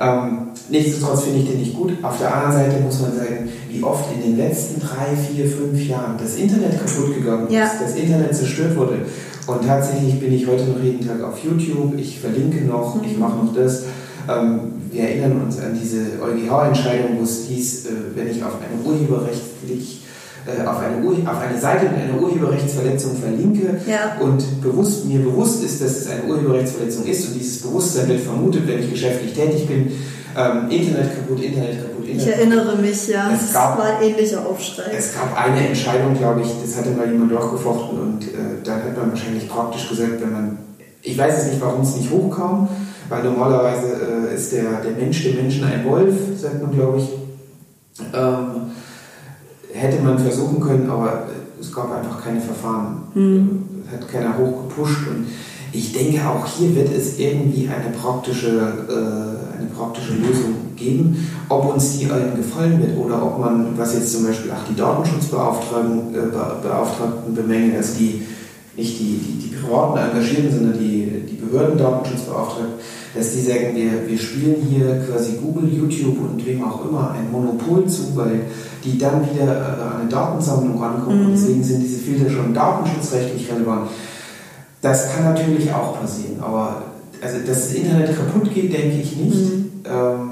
Ähm, nichtsdestotrotz finde ich den nicht gut. Auf der anderen Seite muss man sagen, wie oft in den letzten drei, vier, fünf Jahren das Internet kaputt gegangen ja. ist, das Internet zerstört wurde. Und tatsächlich bin ich heute noch jeden Tag auf YouTube, ich verlinke noch, mhm. ich mache noch das. Ähm, wir erinnern uns an diese EuGH-Entscheidung, wo es hieß, äh, wenn ich auf eine urheberrechtlich auf eine, auf eine Seite mit einer Urheberrechtsverletzung verlinke ja. und bewusst, mir bewusst ist, dass es eine Urheberrechtsverletzung ist und dieses Bewusstsein wird vermutet, wenn ich geschäftlich tätig bin, ähm, Internet kaputt, Internet kaputt, Internet Ich erinnere mich, ja, es gab, war ein ähnlicher Aufschrei. Es gab eine Entscheidung, glaube ich, das hatte mal jemand durchgefochten und äh, da hat man wahrscheinlich praktisch gesagt, wenn man, ich weiß es nicht, warum es nicht hochkam, weil normalerweise äh, ist der, der Mensch dem Menschen ein Wolf, sagt man, glaube ich. Ähm, hätte man versuchen können, aber es gab einfach keine Verfahren. Mhm. Hat keiner hochgepusht. Und ich denke, auch hier wird es irgendwie eine praktische, äh, eine praktische Lösung geben. Ob uns die allen gefallen wird oder ob man, was jetzt zum Beispiel auch die Datenschutzbeauftragten äh, Beauftragten bemängeln, also die nicht die, die, die privaten Engagierten, sondern die, die Behördendatenschutzbeauftragten, dass die sagen, wir, wir spielen hier quasi Google, YouTube und wem auch immer ein Monopol zu, weil die dann wieder äh, an eine Datensammlung rankommen. Mhm. Und deswegen sind diese Filter schon datenschutzrechtlich relevant. Das kann natürlich auch passieren, aber also, dass das Internet kaputt geht, denke ich nicht. Mhm. Ähm,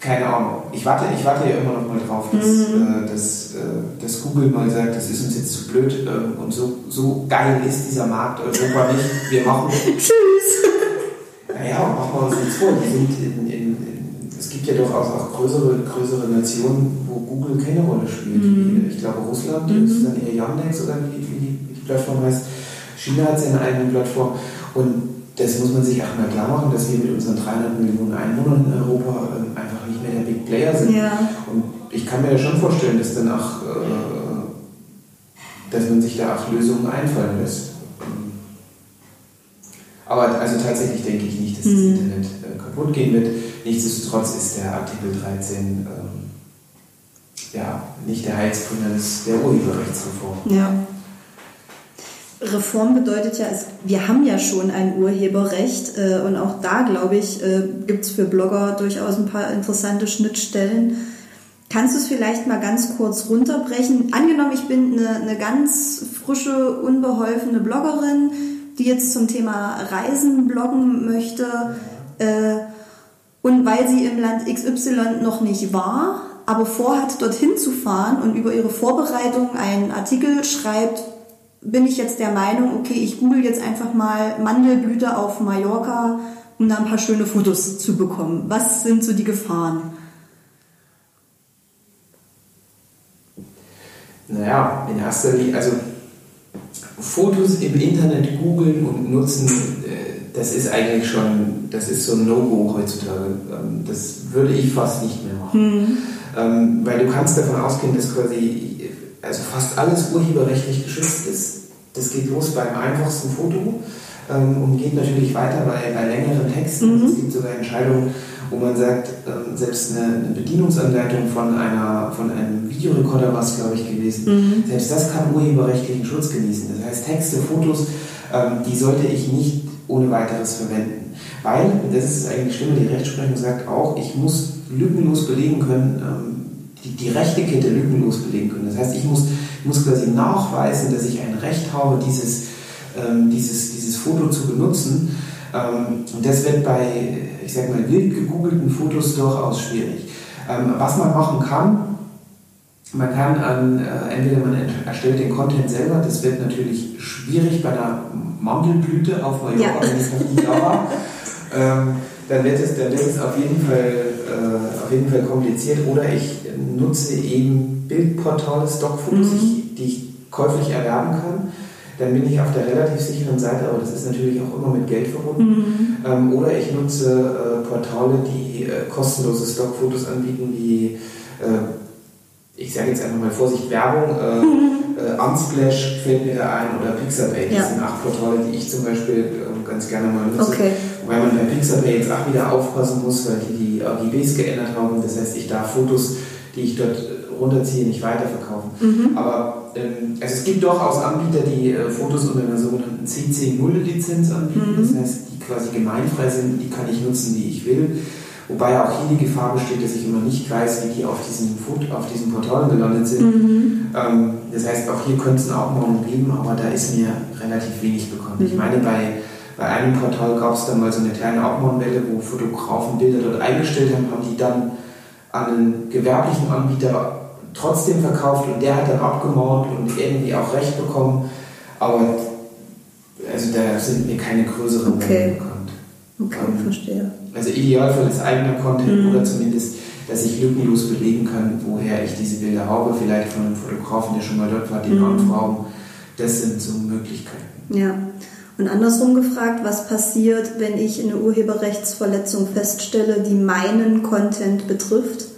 keine Ahnung. Ich warte, ich warte ja immer noch mal drauf, dass, mhm. äh, dass, äh, dass Google mal sagt, das ist uns jetzt zu blöd äh, und so, so geil ist dieser Markt Europa nicht. Wir machen. Tschüss! Naja, machen wir uns nichts vor. Die sind in, in, in, es gibt ja durchaus auch größere, größere Nationen, wo Google keine Rolle spielt. Mhm. Ich glaube, Russland mhm. ist dann eher Yandex oder wie, wie, die, wie die Plattform heißt. China hat seine eigene Plattform. Und das muss man sich auch mal klar machen, dass wir mit unseren 300 Millionen Einwohnern in Europa ähm, einfach Player sind. Ja. Und ich kann mir ja schon vorstellen, dass dann auch, äh, dass man sich da auch Lösungen einfallen lässt. Aber also tatsächlich denke ich nicht, dass das mhm. Internet äh, kaputt gehen wird. Nichtsdestotrotz ist der Artikel 13 ähm, ja, nicht der Heilsbringer der Urheberrechtsreform. Ja. Reform bedeutet ja, wir haben ja schon ein Urheberrecht äh, und auch da, glaube ich, äh, gibt es für Blogger durchaus ein paar interessante Schnittstellen. Kannst du es vielleicht mal ganz kurz runterbrechen? Angenommen, ich bin eine, eine ganz frische, unbeholfene Bloggerin, die jetzt zum Thema Reisen bloggen möchte äh, und weil sie im Land XY noch nicht war, aber vorhat, dorthin zu fahren und über ihre Vorbereitung einen Artikel schreibt, bin ich jetzt der Meinung, okay, ich google jetzt einfach mal Mandelblüte auf Mallorca, um da ein paar schöne Fotos zu bekommen. Was sind so die Gefahren? Naja, in erster Linie, also Fotos im Internet googeln und nutzen, äh, das ist eigentlich schon, das ist so ein No-Go heutzutage. Ähm, das würde ich fast nicht mehr machen. Hm. Weil du kannst davon ausgehen, dass quasi also fast alles urheberrechtlich geschützt ist. Das geht los beim einfachsten Foto ähm, und geht natürlich weiter bei, bei längeren Texten. Mhm. Es gibt sogar Entscheidungen, wo man sagt, ähm, selbst eine, eine, Bedienungsanleitung von, einer, von einem Videorekorder war es, glaube ich, gewesen, mhm. selbst das kann urheberrechtlichen Schutz genießen. Das heißt, Texte, Fotos, ähm, die sollte ich nicht ohne weiteres verwenden. Weil, und das ist eigentlich Stimme, die Rechtsprechung sagt auch, ich muss lückenlos belegen können, ähm, die, die rechte Kette lückenlos belegen können. Das heißt, ich muss, muss quasi nachweisen, dass ich ein Recht habe, dieses, ähm, dieses, dieses Foto zu benutzen. Ähm, und das wird bei, ich sag mal, wild gegoogelten Fotos durchaus schwierig. Ähm, was man machen kann, man kann an, äh, entweder man erstellt den Content selber, das wird natürlich schwierig bei einer Mandelblüte auf Mallorca, ja. wenn es noch nie da war. ähm, dann wird es, dann wird es auf, jeden Fall, äh, auf jeden Fall kompliziert. Oder ich nutze eben Bildportale, Stockfotos, mhm. die ich käuflich erwerben kann. Dann bin ich auf der relativ sicheren Seite, aber das ist natürlich auch immer mit Geld verbunden. Mhm. Ähm, oder ich nutze äh, Portale, die äh, kostenlose Stockfotos anbieten, wie äh, ich sage jetzt einfach mal Vorsicht, Werbung, äh, äh, Unsplash fällt mir da ein oder Pixabay. Das ja. sind acht Portale, die ich zum Beispiel äh, ganz gerne mal nutze. Okay. Weil man bei Pixabay jetzt auch wieder aufpassen muss, weil die die AGBs geändert haben. Das heißt, ich darf Fotos, die ich dort runterziehe, nicht weiterverkaufen. Mhm. Aber ähm, also es gibt durchaus Anbieter, die äh, Fotos unter einer sogenannten CC0-Lizenz anbieten. Mhm. Das heißt, die quasi gemeinfrei sind, die kann ich nutzen, wie ich will. Wobei auch hier die Gefahr besteht, dass ich immer nicht weiß, wie die auf diesen, Food, auf diesen Portalen gelandet sind. Mhm. Ähm, das heißt, auch hier könnte es auch morgen geben, aber da ist mir relativ wenig bekommen. Mhm. Ich meine, bei, bei einem Portal gab es dann mal so eine kleine Abmahnwelle, wo Fotografen Bilder dort eingestellt haben, haben die dann an einen gewerblichen Anbieter trotzdem verkauft und der hat dann abgemahnt und irgendwie auch Recht bekommen. Aber also da sind mir keine größeren okay. Wellen bekannt. Okay, ähm, verstehe. Also Idealfall ist eigener Content mhm. oder zumindest, dass ich lückenlos belegen kann, woher ich diese Bilder habe. Vielleicht von einem Fotografen, der schon mal dort war, den mhm. anfragen. Das sind so Möglichkeiten. Ja. Und andersrum gefragt, was passiert, wenn ich eine Urheberrechtsverletzung feststelle, die meinen Content betrifft?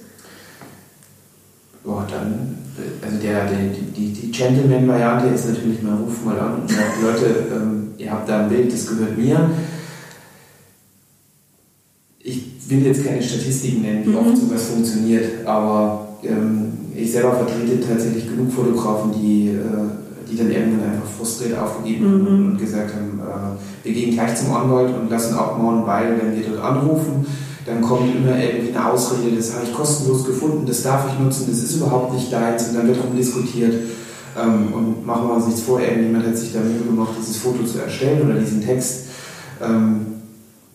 Boah, dann, also der, der die, die Gentleman-Variante ist natürlich, man ruft mal an und sagt, Leute, ähm, ihr habt da ein Bild, das gehört mir will jetzt keine Statistiken nennen, wie mhm. oft sowas funktioniert, aber ähm, ich selber vertrete tatsächlich genug Fotografen, die, äh, die dann irgendwann einfach frustriert aufgegeben haben mhm. und gesagt haben, äh, wir gehen gleich zum Anwalt und lassen abmahnen, weil wenn wir dort anrufen, dann kommt immer irgendwie eine Ausrede, das habe ich kostenlos gefunden, das darf ich nutzen, das ist überhaupt nicht deins und dann wird darum diskutiert. Ähm, und machen wir uns nichts vor, irgendjemand hat sich da Mühe gemacht, dieses Foto zu erstellen oder diesen Text. Ähm,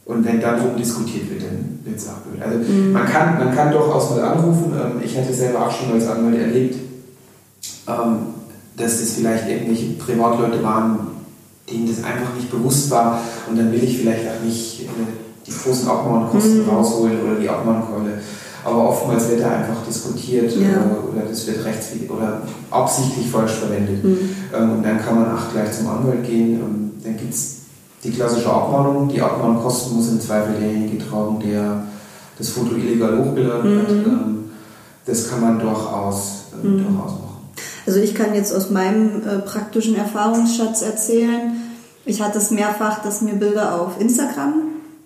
und wenn darum diskutiert wird, dann wird es abgehört. Also mhm. man, kann, man kann durchaus mal anrufen. Ähm, ich hatte selber auch schon als Anwalt erlebt, ähm, dass das vielleicht irgendwelche Privatleute waren, denen das einfach nicht bewusst war. Und dann will ich vielleicht auch nicht äh, die großen Abmahnkosten mhm. rausholen oder die Abmahnkeule. Aber oftmals wird da einfach diskutiert ja. Äh, oder das wird rechtswidrig oder absichtlich falsch verwendet. Mhm. Ähm, und dann kann man auch gleich zum Anwalt gehen. Und dann gibt es die klassische Abmahnung. Die Abmahnkosten muss im Zweifel derjenige tragen, der das Foto illegal hochgeladen mhm. hat. Ähm, das kann man durchaus, äh, mhm. durchaus machen. Also ich kann jetzt aus meinem äh, praktischen Erfahrungsschatz erzählen, ich hatte es mehrfach, dass mir Bilder auf Instagram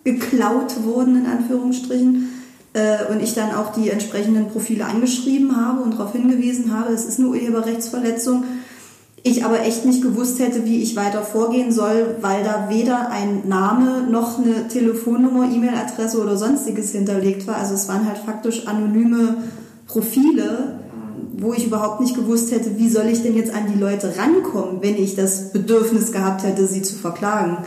geklaut wurden, in Anführungsstrichen. Äh, und ich dann auch die entsprechenden Profile angeschrieben habe und darauf hingewiesen habe, es ist eine Urheberrechtsverletzung ich aber echt nicht gewusst hätte, wie ich weiter vorgehen soll, weil da weder ein Name noch eine Telefonnummer, E-Mail-Adresse oder sonstiges hinterlegt war. Also es waren halt faktisch anonyme Profile, wo ich überhaupt nicht gewusst hätte, wie soll ich denn jetzt an die Leute rankommen, wenn ich das Bedürfnis gehabt hätte, sie zu verklagen.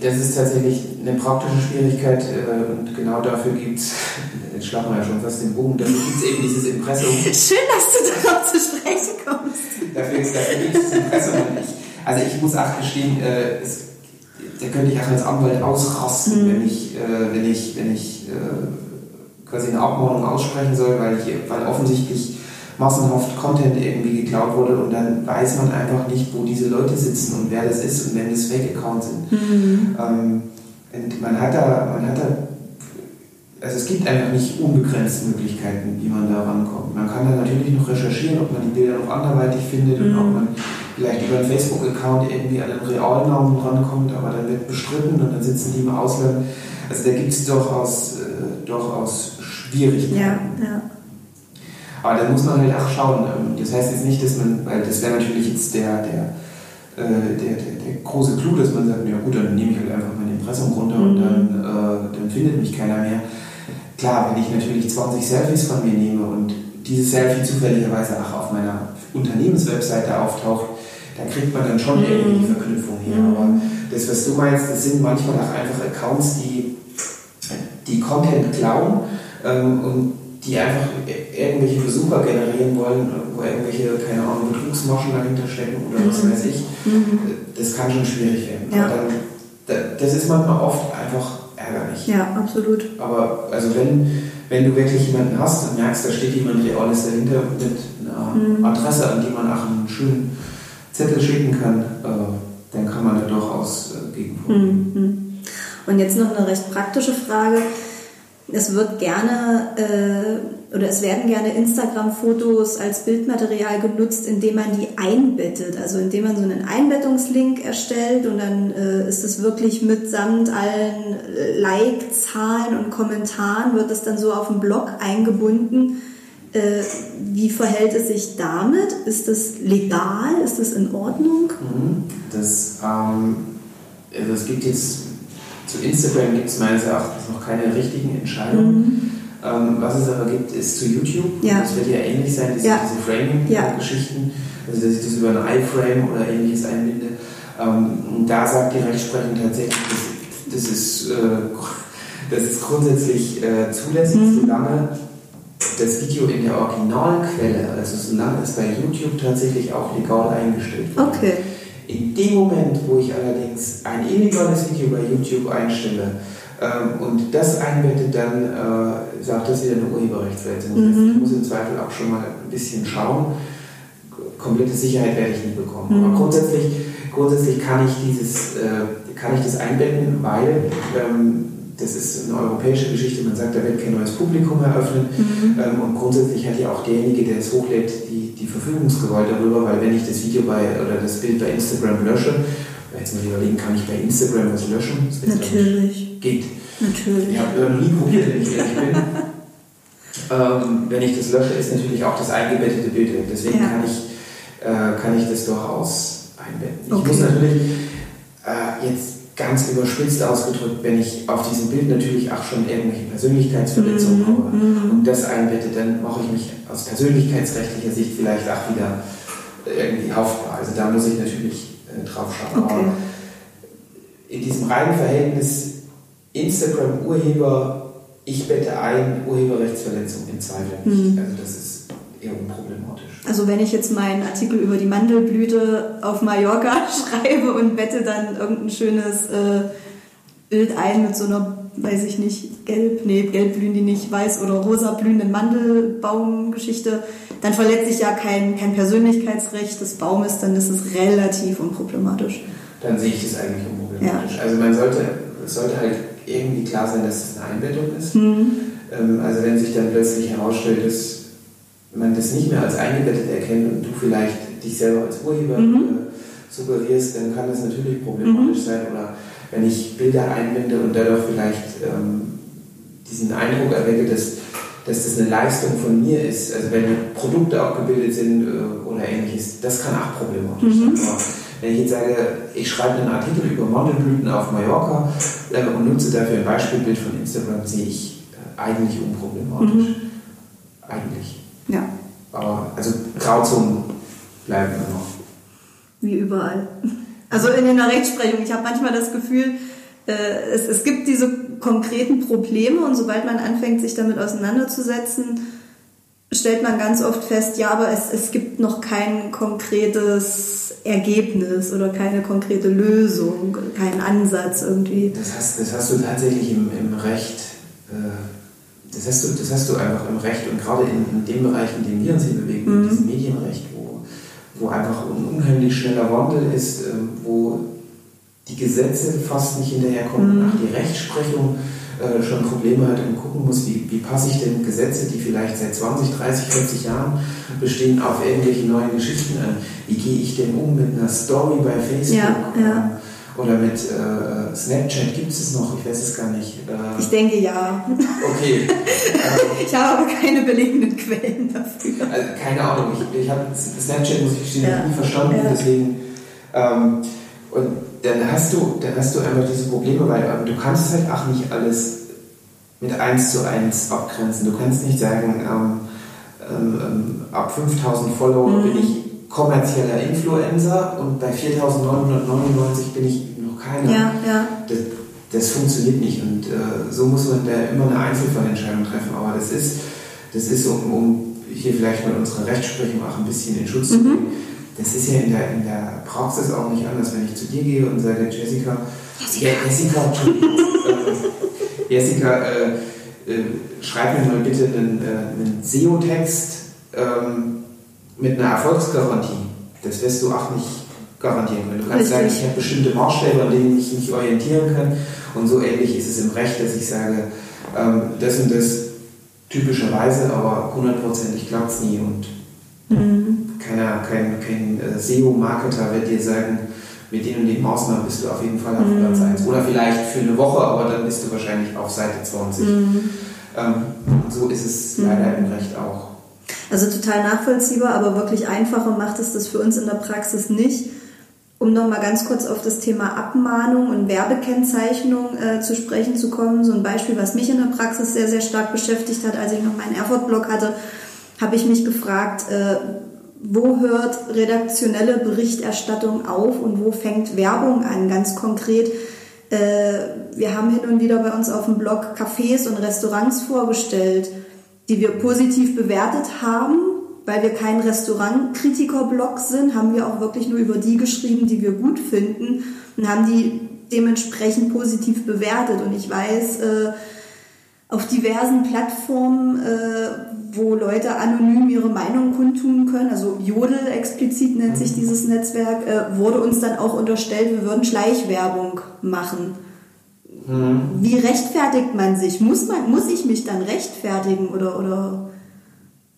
Das ist tatsächlich eine praktische Schwierigkeit äh, und genau dafür gibt es, jetzt schlagen wir ja schon fast den Bogen, dafür gibt es eben dieses Impressum. Schön, dass du darauf zu sprechen kommst. dafür, dafür gibt es das Impressum und ich, also ich muss auch gestehen, äh, es, da könnte ich auch als Anwalt ausrasten, mhm. wenn ich, äh, wenn ich, wenn ich äh, quasi eine Abmahnung aussprechen soll, weil, ich, weil offensichtlich massenhaft Content irgendwie geklaut wurde und dann weiß man einfach nicht, wo diese Leute sitzen und wer das ist und wenn das Fake-Accounts sind. Mhm. Ähm, und man hat da, man hat da, also es gibt einfach nicht unbegrenzte Möglichkeiten, wie man da rankommt. Man kann da natürlich noch recherchieren, ob man die Bilder noch anderweitig findet mhm. und ob man vielleicht über einen Facebook-Account irgendwie an den Realnamen rankommt, aber dann wird bestritten und dann sitzen die im Ausland. Also da gibt es durchaus, äh, durchaus Schwierigkeiten. Ja, ja. Aber da muss man halt auch schauen. Ähm, das heißt jetzt nicht, dass man, weil das wäre natürlich jetzt der, der, äh, der, der, der, große Clou, dass man sagt, ja gut, dann nehme ich halt einfach mein Impressum runter mhm. und dann, äh, dann findet mich keiner mehr. Klar, wenn ich natürlich 20 Selfies von mir nehme und dieses Selfie zufälligerweise auch auf meiner Unternehmenswebseite auftaucht, da kriegt man dann schon mhm. irgendwie die Verknüpfung her. Mhm. Aber das, was du meinst, das sind manchmal auch einfach Accounts, die, die Content klauen ähm, und die einfach irgendwelche Besucher generieren wollen, wo irgendwelche, keine Ahnung, Betrugsmaschen dahinter stecken oder was mhm. weiß ich. Mhm. Das kann schon schwierig werden. Ja. Dann, das ist manchmal oft einfach ärgerlich. Ja, absolut. Aber also wenn, wenn du wirklich jemanden hast und merkst, da steht jemand Reales dahinter mit einer mhm. Adresse, an die man auch einen schönen Zettel schicken kann, äh, dann kann man da durchaus äh, gegen mhm. Und jetzt noch eine recht praktische Frage. Es wird gerne äh, oder es werden gerne Instagram-Fotos als Bildmaterial genutzt, indem man die einbettet. Also indem man so einen Einbettungslink erstellt und dann äh, ist es wirklich mitsamt allen äh, Like-Zahlen und Kommentaren, wird es dann so auf dem Blog eingebunden äh, wie verhält es sich damit? Ist das legal? Ist das in Ordnung? Mhm. Das, ähm, es gibt jetzt zu Instagram gibt es meines Erachtens noch keine richtigen Entscheidungen. Mhm. Ähm, was es aber gibt, ist zu YouTube. Ja. Das wird ja ähnlich sein, diese, ja. diese Framing-Geschichten. Ja. Also dass ich das über ein iFrame oder ähnliches einbinde. Ähm, da sagt die Rechtsprechung tatsächlich, das, das ist, äh, das ist grundsätzlich äh, zulässig, mhm. solange das Video in der Originalquelle, also solange es bei YouTube tatsächlich auch legal eingestellt wird. Okay. In dem Moment, wo ich allerdings ein illegales Video bei YouTube einstelle ähm, und das einbette, dann äh, sagt das wieder eine Urheberrechtsverletzung. Mhm. Ich muss im Zweifel auch schon mal ein bisschen schauen. Komplette Sicherheit werde ich nie bekommen. Mhm. Aber grundsätzlich, grundsätzlich kann ich dieses, äh, kann ich das einbetten, weil ähm, das ist eine europäische Geschichte, man sagt, da wird kein neues Publikum eröffnet mhm. ähm, und grundsätzlich hat ja auch derjenige, der es hochlädt, die, die Verfügungsgewalt darüber, weil wenn ich das Video bei oder das Bild bei Instagram lösche, jetzt mal überlegen, kann ich bei Instagram was löschen? Das Natürlich. Geht. Natürlich. Ich habe noch nie probiert, wenn ich ehrlich bin. ähm, wenn ich das lösche, ist natürlich auch das eingebettete Bild weg. Deswegen ja. kann, ich, äh, kann ich das durchaus einbetten. Ich okay. muss natürlich äh, jetzt ganz überspitzt ausgedrückt, wenn ich auf diesem Bild natürlich auch schon irgendwelche Persönlichkeitsverletzungen mhm. habe mhm. und das einbette, dann mache ich mich aus persönlichkeitsrechtlicher Sicht vielleicht auch wieder irgendwie haftbar. Also da muss ich natürlich äh, drauf schauen. Okay. Aber in diesem reinen Verhältnis Instagram-Urheber, ich bette ein, Urheberrechtsverletzung im Zweifel nicht. Mhm. Also das ist eher unproblematisch. Also wenn ich jetzt meinen Artikel über die Mandelblüte auf Mallorca schreibe und bette dann irgendein schönes äh, Bild ein mit so einer, weiß ich nicht, gelb, nee, gelb blühen die nicht, weiß oder rosa blühenden Mandelbaumgeschichte, dann verletze ich ja kein, kein Persönlichkeitsrecht des Baumes, dann ist es relativ unproblematisch. Dann sehe ich das eigentlich unproblematisch. Ja. Also man sollte, es sollte halt irgendwie klar sein, dass es eine Einbettung ist. Mhm. Ähm, also wenn sich dann plötzlich herausstellt, dass man das nicht mehr als eingebettet erkennt und du vielleicht dich selber als Urheber mhm. äh, suggerierst, dann kann das natürlich problematisch mhm. sein. Oder wenn ich Bilder einbinde und dadurch vielleicht ähm, diesen Eindruck erwecke, dass, dass das eine Leistung von mir ist, also wenn Produkte abgebildet sind äh, oder ähnliches, das kann auch problematisch mhm. sein. Aber wenn ich jetzt sage, ich schreibe einen Artikel über Mandelblüten auf Mallorca äh, und nutze dafür ein Beispielbild von Instagram, sehe ich äh, eigentlich unproblematisch. Mhm. Eigentlich. Ja. Aber also Grauzonen bleiben immer noch. Wie überall. Also in der Rechtsprechung. Ich habe manchmal das Gefühl, äh, es, es gibt diese konkreten Probleme und sobald man anfängt, sich damit auseinanderzusetzen, stellt man ganz oft fest, ja, aber es, es gibt noch kein konkretes Ergebnis oder keine konkrete Lösung, keinen Ansatz irgendwie. Das hast, das hast du tatsächlich im, im Recht äh, das hast, du, das hast du einfach im Recht und gerade in, in dem Bereich, in dem wir uns hier bewegen, mhm. diesem Medienrecht, wo, wo einfach ein unheimlich schneller Wandel ist, ähm, wo die Gesetze fast nicht hinterherkommen, mhm. auch die Rechtsprechung äh, schon Probleme hat und gucken muss, wie, wie passe ich denn Gesetze, die vielleicht seit 20, 30, 40 Jahren bestehen, auf irgendwelche neuen Geschichten an. Wie gehe ich denn um mit einer Story bei Facebook? Ja, ja. Oder mit äh, Snapchat gibt es noch? Ich weiß es gar nicht. Äh, ich denke ja. Okay. ich habe aber keine belegenden Quellen dafür. Also, keine Ahnung. Ich, ich habe Snapchat, muss ich gestehen, ja. nie verstanden. Ja. Deswegen. Ähm, und dann hast du, dann hast du einfach diese Probleme, weil ähm, du kannst halt auch nicht alles mit 1 zu 1 abgrenzen. Du kannst nicht sagen, ähm, ähm, ähm ab 5000 Follower mhm. bin ich kommerzieller Influencer und bei 4999 bin ich noch keiner. Ja, ja. Das, das funktioniert nicht und äh, so muss man da immer eine Einzelfallentscheidung treffen. Aber das ist, das ist um, um hier vielleicht mal unsere Rechtsprechung auch ein bisschen in Schutz zu mhm. nehmen. Das ist ja in der, in der Praxis auch nicht anders, wenn ich zu dir gehe und sage, Jessica, Jessica, ja, Jessica, äh, Jessica äh, äh, schreib mir mal bitte einen, äh, einen SEO-Text ähm, mit einer Erfolgsgarantie. Das wirst du auch nicht garantieren können. Du kannst Richtig. sagen, ich habe bestimmte Maßstäbe, an denen ich mich orientieren kann. Und so ähnlich ist es im Recht, dass ich sage, ähm, das und das typischerweise, aber hundertprozentig klappt es nie. Und mhm. keiner, kein, kein äh, SEO-Marketer wird dir sagen, mit den und den Maßnahmen bist du auf jeden Fall auf mhm. Platz 1. Oder vielleicht für eine Woche, aber dann bist du wahrscheinlich auf Seite 20. Mhm. Ähm, so ist es mhm. leider im Recht auch. Also total nachvollziehbar, aber wirklich einfacher macht es das für uns in der Praxis nicht. Um nochmal ganz kurz auf das Thema Abmahnung und Werbekennzeichnung äh, zu sprechen zu kommen. So ein Beispiel, was mich in der Praxis sehr, sehr stark beschäftigt hat, als ich noch meinen Erfurt-Blog hatte, habe ich mich gefragt, äh, wo hört redaktionelle Berichterstattung auf und wo fängt Werbung an, ganz konkret. Äh, wir haben hin und wieder bei uns auf dem Blog Cafés und Restaurants vorgestellt, die wir positiv bewertet haben weil wir kein Restaurantkritiker-Blog sind, haben wir auch wirklich nur über die geschrieben, die wir gut finden und haben die dementsprechend positiv bewertet. Und ich weiß, äh, auf diversen Plattformen, äh, wo Leute anonym ihre Meinung kundtun können, also Jodel explizit nennt sich dieses Netzwerk, äh, wurde uns dann auch unterstellt, wir würden Schleichwerbung machen. Mhm. Wie rechtfertigt man sich? Muss, man, muss ich mich dann rechtfertigen oder, oder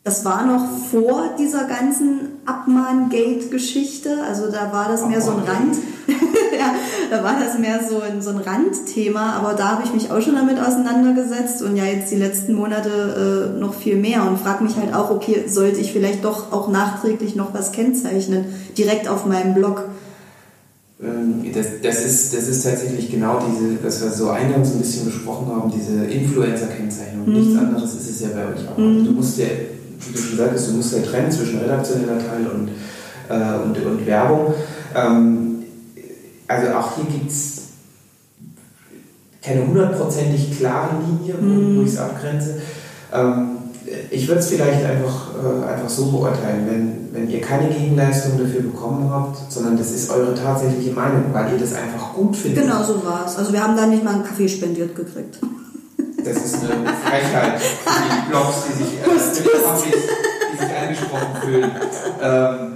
das war noch vor dieser ganzen Abmahn-Gate-Geschichte. Also da war das mehr so ein Rand. ja, da war das mehr so ein, so ein Randthema. Aber da habe ich mich auch schon damit auseinandergesetzt und ja jetzt die letzten Monate äh, noch viel mehr und frage mich halt auch, okay, sollte ich vielleicht doch auch nachträglich noch was kennzeichnen, direkt auf meinem Blog? Ähm, das, das, ist, das ist tatsächlich genau diese, was wir so eingangs ein bisschen besprochen haben, diese Influencer-Kennzeichnung. Mhm. Nichts anderes ist es ja bei euch auch. Mhm. Du musst ja wie du schon sagtest, du musst ja trennen zwischen redaktioneller Teil und, äh, und, und Werbung. Ähm, also auch hier gibt es keine hundertprozentig klare Linie, wo ich es abgrenze. Ähm, ich würde es vielleicht einfach, äh, einfach so beurteilen, wenn, wenn ihr keine Gegenleistung dafür bekommen habt, sondern das ist eure tatsächliche Meinung, weil ihr das einfach gut findet. Genau so war es. Also wir haben da nicht mal einen Kaffee spendiert gekriegt. Das ist eine Frechheit für die Blogs, die sich, äh, die sich angesprochen fühlen. Ähm,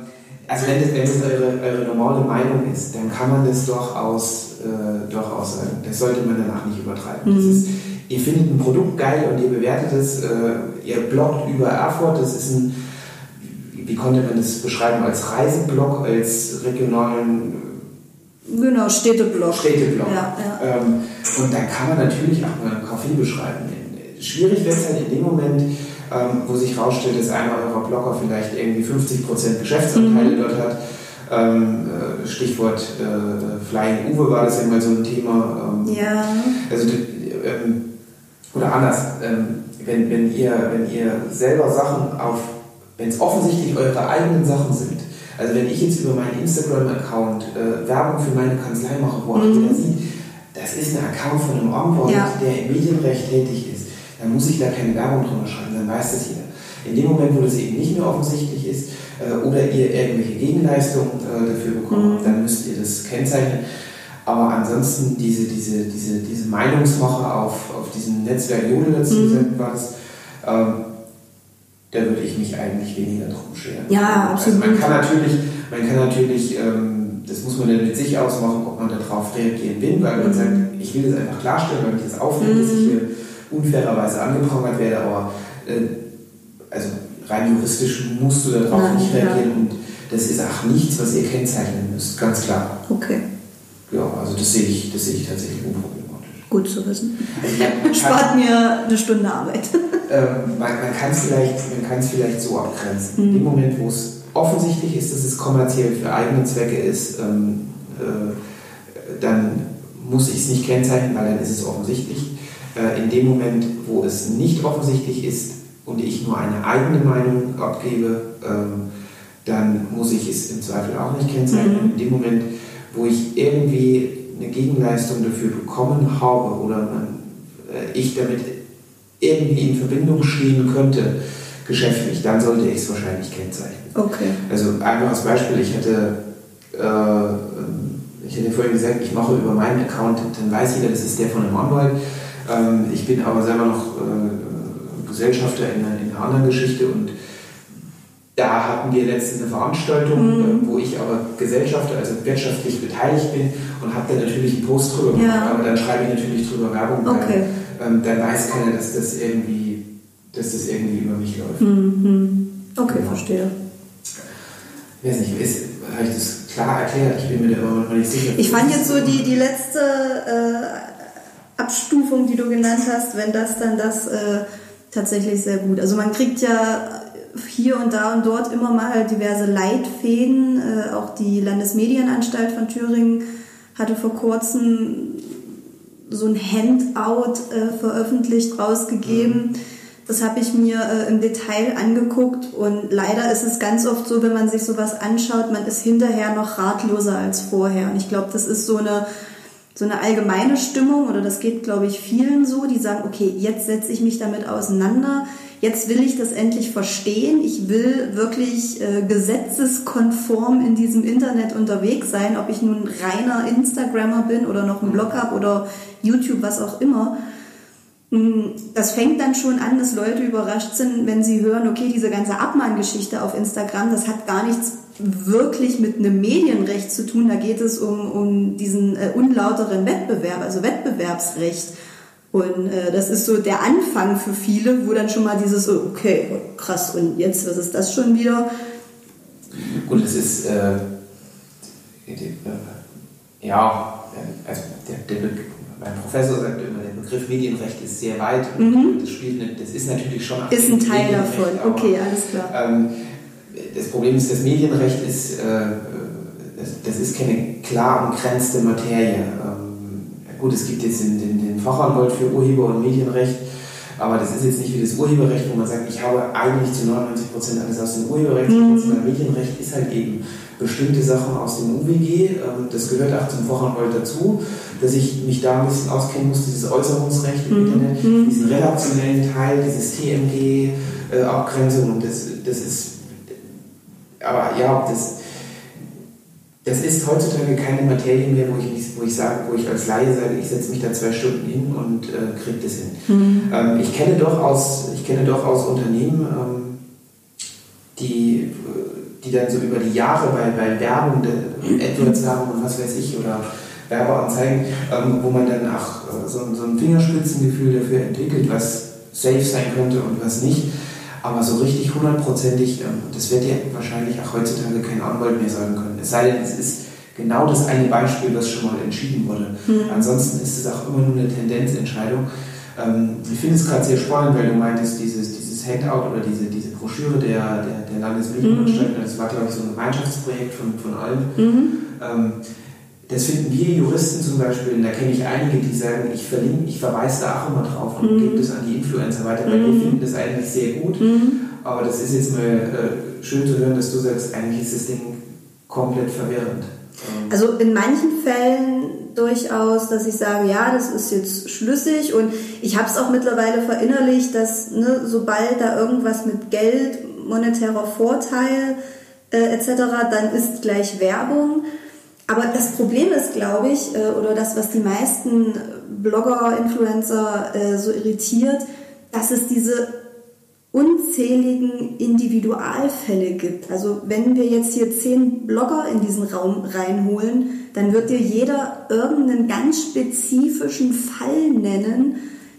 also wenn das, wenn das eure, eure, normale Meinung ist, dann kann man das durchaus, äh, durchaus sagen. Das sollte man danach nicht übertreiben. Mhm. Ihr findet ein Produkt geil und ihr bewertet es, äh, ihr bloggt über Erfurt, das ist ein, wie konnte man das beschreiben, als Reiseblog, als regionalen Genau, Städteblock. Städteblock. Ja, ja. Ähm, und dann kann man natürlich auch mal einen Kaffee beschreiben. Schwierig wird es halt in dem Moment, ähm, wo sich herausstellt, dass einer eurer Blogger vielleicht irgendwie 50% Geschäftsanteile mhm. dort hat. Ähm, äh, Stichwort äh, Flying Uwe war das ja mal so ein Thema. Ähm, ja. Also, ähm, oder anders, ähm, wenn, wenn, ihr, wenn ihr selber Sachen auf, wenn es offensichtlich eure eigenen Sachen sind, also wenn ich jetzt über meinen Instagram-Account äh, Werbung für meine Kanzlei mache, wo mhm. sieht, das ist ein Account von einem Anwalt, ja. der im Medienrecht tätig ist, dann muss ich da keine Werbung drüber schreiben, dann weiß das jeder. In dem Moment, wo das eben nicht mehr offensichtlich ist äh, oder ihr irgendwelche Gegenleistungen äh, dafür bekommt, mhm. dann müsst ihr das kennzeichnen. Aber ansonsten diese, diese, diese, diese Meinungsmache auf, auf diesem Netzwerk Jodel dazu mhm. war das, ähm, da würde ich mich eigentlich weniger drum scheren. Ja, absolut. Also man kann natürlich, man kann natürlich ähm, das muss man dann mit sich ausmachen, ob man darauf reagieren will, weil man mhm. sagt, ich will das einfach klarstellen, weil mich das aufregt, mhm. dass ich hier unfairerweise angeprangert werde, aber äh, also rein juristisch musst du darauf Nein, nicht reagieren ja. und das ist auch nichts, was ihr kennzeichnen müsst, ganz klar. Okay. Ja, also das sehe ich, das sehe ich tatsächlich unproblematisch. Gut zu wissen. Also Spart mir eine Stunde Arbeit. Ähm, man man kann es vielleicht, vielleicht so abgrenzen. Mhm. In dem Moment, wo es offensichtlich ist, dass es kommerziell für eigene Zwecke ist, ähm, äh, dann muss ich es nicht kennzeichnen, weil dann ist es offensichtlich. Äh, in dem Moment, wo es nicht offensichtlich ist und ich nur eine eigene Meinung abgebe, ähm, dann muss ich es im Zweifel auch nicht kennzeichnen. Mhm. In dem Moment, wo ich irgendwie eine Gegenleistung dafür bekommen habe oder man, äh, ich damit irgendwie in Verbindung stehen könnte, geschäftlich, dann sollte ich es wahrscheinlich kennzeichnen. Okay. Also einfaches Beispiel, ich hätte, äh, ich hätte vorhin gesagt, ich mache über meinen Account, dann weiß jeder, das ist der von einem Anwalt. Ähm, ich bin aber selber noch äh, Gesellschafter in, in einer anderen Geschichte und da hatten wir letztens eine Veranstaltung, mhm. Wo ich aber Gesellschafter, also wirtschaftlich beteiligt bin und habe da natürlich einen Post drüber gemacht, ja. aber dann schreibe ich natürlich drüber Werbung, okay. weil ähm, dann weiß keiner, dass das irgendwie, dass das irgendwie über mich läuft. Mhm. Okay, ja. verstehe. Ich weiß nicht, habe ich das klar erklärt? Ich bin mir da immer noch nicht sicher. Ich fand jetzt so die, die letzte äh, Abstufung, die du genannt hast, wenn das dann das äh, tatsächlich sehr gut. Also man kriegt ja hier und da und dort immer mal diverse Leitfäden. Äh, auch die Landesmedienanstalt von Thüringen hatte vor kurzem so ein Handout äh, veröffentlicht, rausgegeben. Das habe ich mir äh, im Detail angeguckt und leider ist es ganz oft so, wenn man sich sowas anschaut, man ist hinterher noch ratloser als vorher. Und ich glaube, das ist so eine so eine allgemeine Stimmung oder das geht, glaube ich, vielen so, die sagen, okay, jetzt setze ich mich damit auseinander jetzt will ich das endlich verstehen. Ich will wirklich äh, gesetzeskonform in diesem Internet unterwegs sein, ob ich nun reiner Instagrammer bin oder noch einen Blog habe oder YouTube, was auch immer. Mm, das fängt dann schon an, dass Leute überrascht sind, wenn sie hören, okay, diese ganze Abmahngeschichte auf Instagram, das hat gar nichts wirklich mit einem Medienrecht zu tun. Da geht es um, um diesen äh, unlauteren Wettbewerb, also Wettbewerbsrecht. Und äh, das ist so der Anfang für viele, wo dann schon mal dieses, oh, okay, krass, und jetzt, was ist das schon wieder? Gut, es ist, äh, ja, also der, der mein Professor sagt immer, der Begriff Medienrecht ist sehr weit und mhm. das spielt eine, das ist natürlich schon ist ein Teil davon. Okay, alles klar. Ähm, das Problem ist, das Medienrecht ist, äh, das, das, ist keine klar umgrenzte Materie. Ähm, Gut, es gibt jetzt den, den, den Fachanwalt für Urheber- und Medienrecht, aber das ist jetzt nicht wie das Urheberrecht, wo man sagt, ich habe eigentlich zu 99 Prozent alles aus dem Urheberrecht. Mhm. Das Medienrecht ist halt eben bestimmte Sachen aus dem UWG. Ähm, das gehört auch zum Fachanwalt dazu, dass ich mich da ein bisschen auskennen muss, dieses Äußerungsrecht im mhm. Internet, mhm. diesen redaktionellen Teil, dieses TMG-Abgrenzung äh, und das, das ist, aber ja, das das ist heutzutage keine Materie mehr, wo ich, wo ich sage, wo ich als Laie sage, ich setze mich da zwei Stunden hin und äh, kriege das hin. Mhm. Ähm, ich kenne durchaus, ich kenne durchaus Unternehmen, ähm, die, die dann so über die Jahre bei, bei Werbung, AdWords-Werbung und was weiß ich, oder Werbeanzeigen, ähm, wo man dann auch äh, so, so ein Fingerspitzengefühl dafür entwickelt, was safe sein könnte und was nicht. Aber so richtig hundertprozentig, ähm, das wird ja wahrscheinlich auch heutzutage kein Anwalt mehr sagen können. Es sei denn, es ist genau das eine Beispiel, was schon mal entschieden wurde. Mhm. Ansonsten ist es auch immer nur eine Tendenzentscheidung. Ähm, ich finde es gerade sehr spannend, weil du meintest, dieses, dieses Handout oder diese, diese Broschüre der, der, der Landesmedienanstalt, mhm. das war, glaube ich, so ein Gemeinschaftsprojekt von, von allen. Mhm. Ähm, das finden wir Juristen zum Beispiel, da kenne ich einige, die sagen, ich verlinke, ich verweise da auch immer drauf und mhm. gebe das an die Influencer weiter, weil mhm. wir finden das eigentlich sehr gut. Mhm. Aber das ist jetzt mal äh, schön zu hören, dass du sagst, eigentlich ist das Ding komplett verwirrend. Ähm, also in manchen Fällen durchaus, dass ich sage, ja, das ist jetzt schlüssig und ich habe es auch mittlerweile verinnerlicht, dass ne, sobald da irgendwas mit Geld, monetärer Vorteil äh, etc., dann ist gleich Werbung. Aber das Problem ist, glaube ich, äh, oder das, was die meisten Blogger, Influencer äh, so irritiert, dass es diese unzähligen Individualfälle gibt. Also wenn wir jetzt hier zehn Blogger in diesen Raum reinholen, dann wird dir jeder irgendeinen ganz spezifischen Fall nennen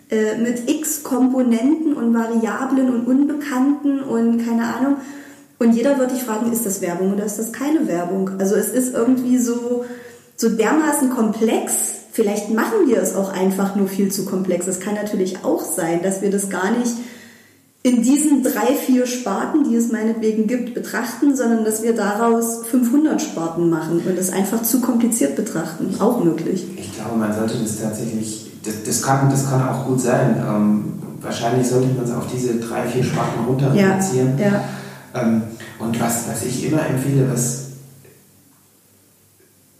äh, mit x Komponenten und Variablen und Unbekannten und keine Ahnung. Und jeder wird dich fragen, ist das Werbung oder ist das keine Werbung? Also es ist irgendwie so, so dermaßen komplex. Vielleicht machen wir es auch einfach nur viel zu komplex. Es kann natürlich auch sein, dass wir das gar nicht in diesen drei, vier Sparten, die es meinetwegen gibt, betrachten, sondern dass wir daraus 500 Sparten machen und es einfach zu kompliziert betrachten. Auch möglich. Ich glaube, man sollte das tatsächlich, das, das, kann, das kann auch gut sein. Ähm, wahrscheinlich sollte man es auf diese drei, vier Sparten runter reduzieren. Ja, ja. Ähm, und was, was ich immer empfehle, was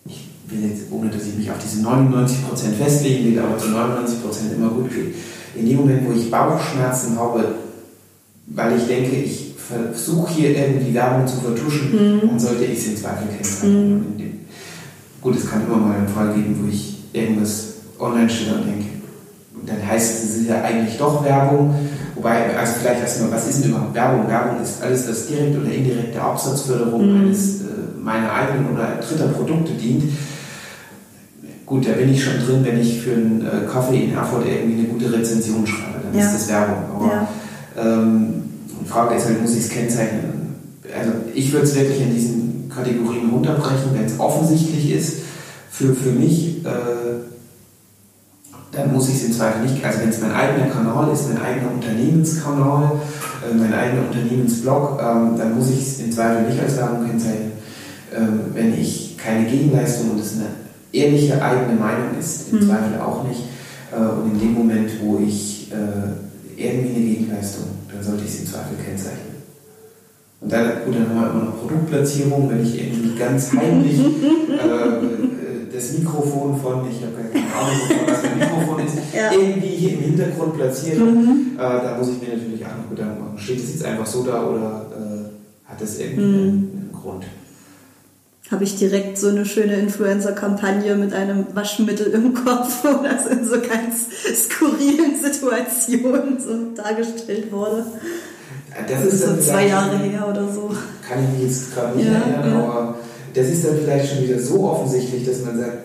ich will jetzt, ohne dass ich mich auf diese 99% festlegen will, aber zu 99% immer gut geht. In dem Moment, wo ich Bauchschmerzen habe, weil ich denke, ich versuche hier irgendwie Werbung zu vertuschen, mhm. dann sollte ich es in Zweifel kennzeichnen. Mhm. Gut, es kann immer mal einen Fall geben, wo ich irgendwas online stelle und denke, dann heißt es, ja eigentlich doch Werbung. Wobei, also vielleicht erstmal, was ist denn überhaupt Werbung? Werbung ist alles, was direkt oder indirekte Absatzförderung mhm. eines äh, meiner eigenen oder dritter Produkte dient. Gut, da bin ich schon drin, wenn ich für einen äh, Kaffee in Erfurt irgendwie eine gute Rezension schreibe, dann ja. ist das Werbung. Aber ja. ähm, die Frage ist halt, muss ich es kennzeichnen? Also ich würde es wirklich in diesen Kategorien runterbrechen, wenn es offensichtlich ist für, für mich. Äh, dann muss ich es im Zweifel nicht, also wenn es mein eigener Kanal ist, mein eigener Unternehmenskanal, äh, mein eigener Unternehmensblog, ähm, dann muss ich es im Zweifel nicht als Werbung kennzeichnen. Ähm, wenn ich keine Gegenleistung und es eine ehrliche eigene Meinung ist, im mhm. Zweifel auch nicht. Äh, und in dem Moment, wo ich äh, irgendwie eine Gegenleistung, dann sollte ich es im Zweifel kennzeichnen. Und dann, gut, dann haben wir immer noch Produktplatzierung, wenn ich irgendwie ganz heimlich äh, das Mikrofon von, ich habe Ahnung, was ein Mikrofon ist, ja. irgendwie hier im Hintergrund platziert. Mhm. Äh, da muss ich mir natürlich auch noch Gedanken machen. Steht es jetzt einfach so da oder äh, hat das irgendwie mhm. einen, einen Grund? habe ich direkt so eine schöne Influencer-Kampagne mit einem Waschmittel im Kopf, wo das in so ganz skurrilen Situationen so dargestellt wurde. Das, das ist so zwei Jahre her oder so. Kann ich mich jetzt gerade nicht ja, erinnern, ja. aber das ist dann vielleicht schon wieder so offensichtlich, dass man sagt,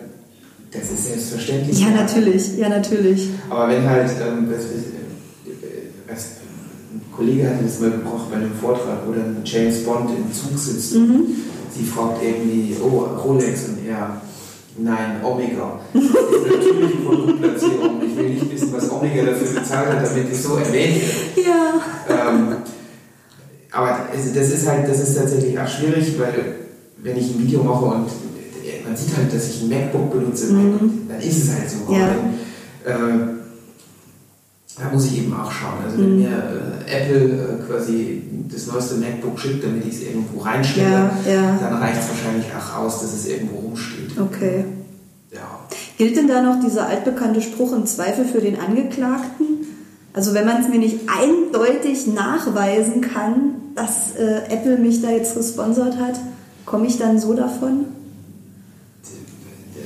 das ist selbstverständlich. Ja, natürlich, ja, natürlich. Aber wenn halt, ähm, was, was, ein Kollege hat das mal gebraucht bei einem Vortrag, wo dann James Bond im Zug sitzt. Mhm. Sie fragt irgendwie, oh, Rolex und er, nein, Omega. Das ist natürlich Produktplatzierung. Ich will nicht wissen, was Omega dafür bezahlt hat, damit ich so erwähnt werde. Ja. Ähm, aber das ist halt, das ist tatsächlich auch schwierig, weil wenn ich ein Video mache und man sieht halt, dass ich ein MacBook benutze, mhm. dann ist es halt so. Ja. Dann, äh, da muss ich eben auch schauen. Also wenn mhm. mir äh, Apple äh, quasi das neueste MacBook schickt, damit ich es irgendwo reinstelle, ja, ja. dann reicht es wahrscheinlich auch aus, dass es irgendwo rumsteht. Okay. Ja. Gilt denn da noch dieser altbekannte Spruch im Zweifel für den Angeklagten? Also wenn man es mir nicht eindeutig nachweisen kann, dass äh, Apple mich da jetzt gesponsert hat, Komme ich dann so davon?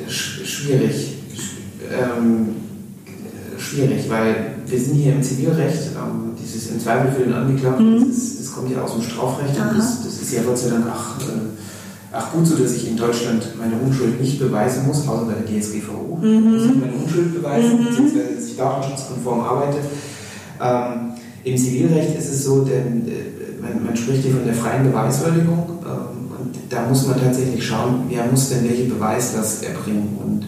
Schwierig. Ähm, schwierig, weil wir sind hier im Zivilrecht, ähm, dieses im Zweifel für den Angeklagten, mhm. das, das, kommt ja aus dem Strafrecht und das, das, ist ja Gott sei Dank auch, äh, auch gut so, dass ich in Deutschland meine Unschuld nicht beweisen muss, außer bei der DSGVO. Mhm. Muss ich meine Unschuld beweisen, mhm. beziehungsweise dass ich datenschutzkonform arbeite. Ähm, Im Zivilrecht ist es so, denn äh, man, man, spricht hier von der freien Beweiswürdigung. Ähm, da muss man tatsächlich schauen, wer muss denn welche Beweislast erbringen. Und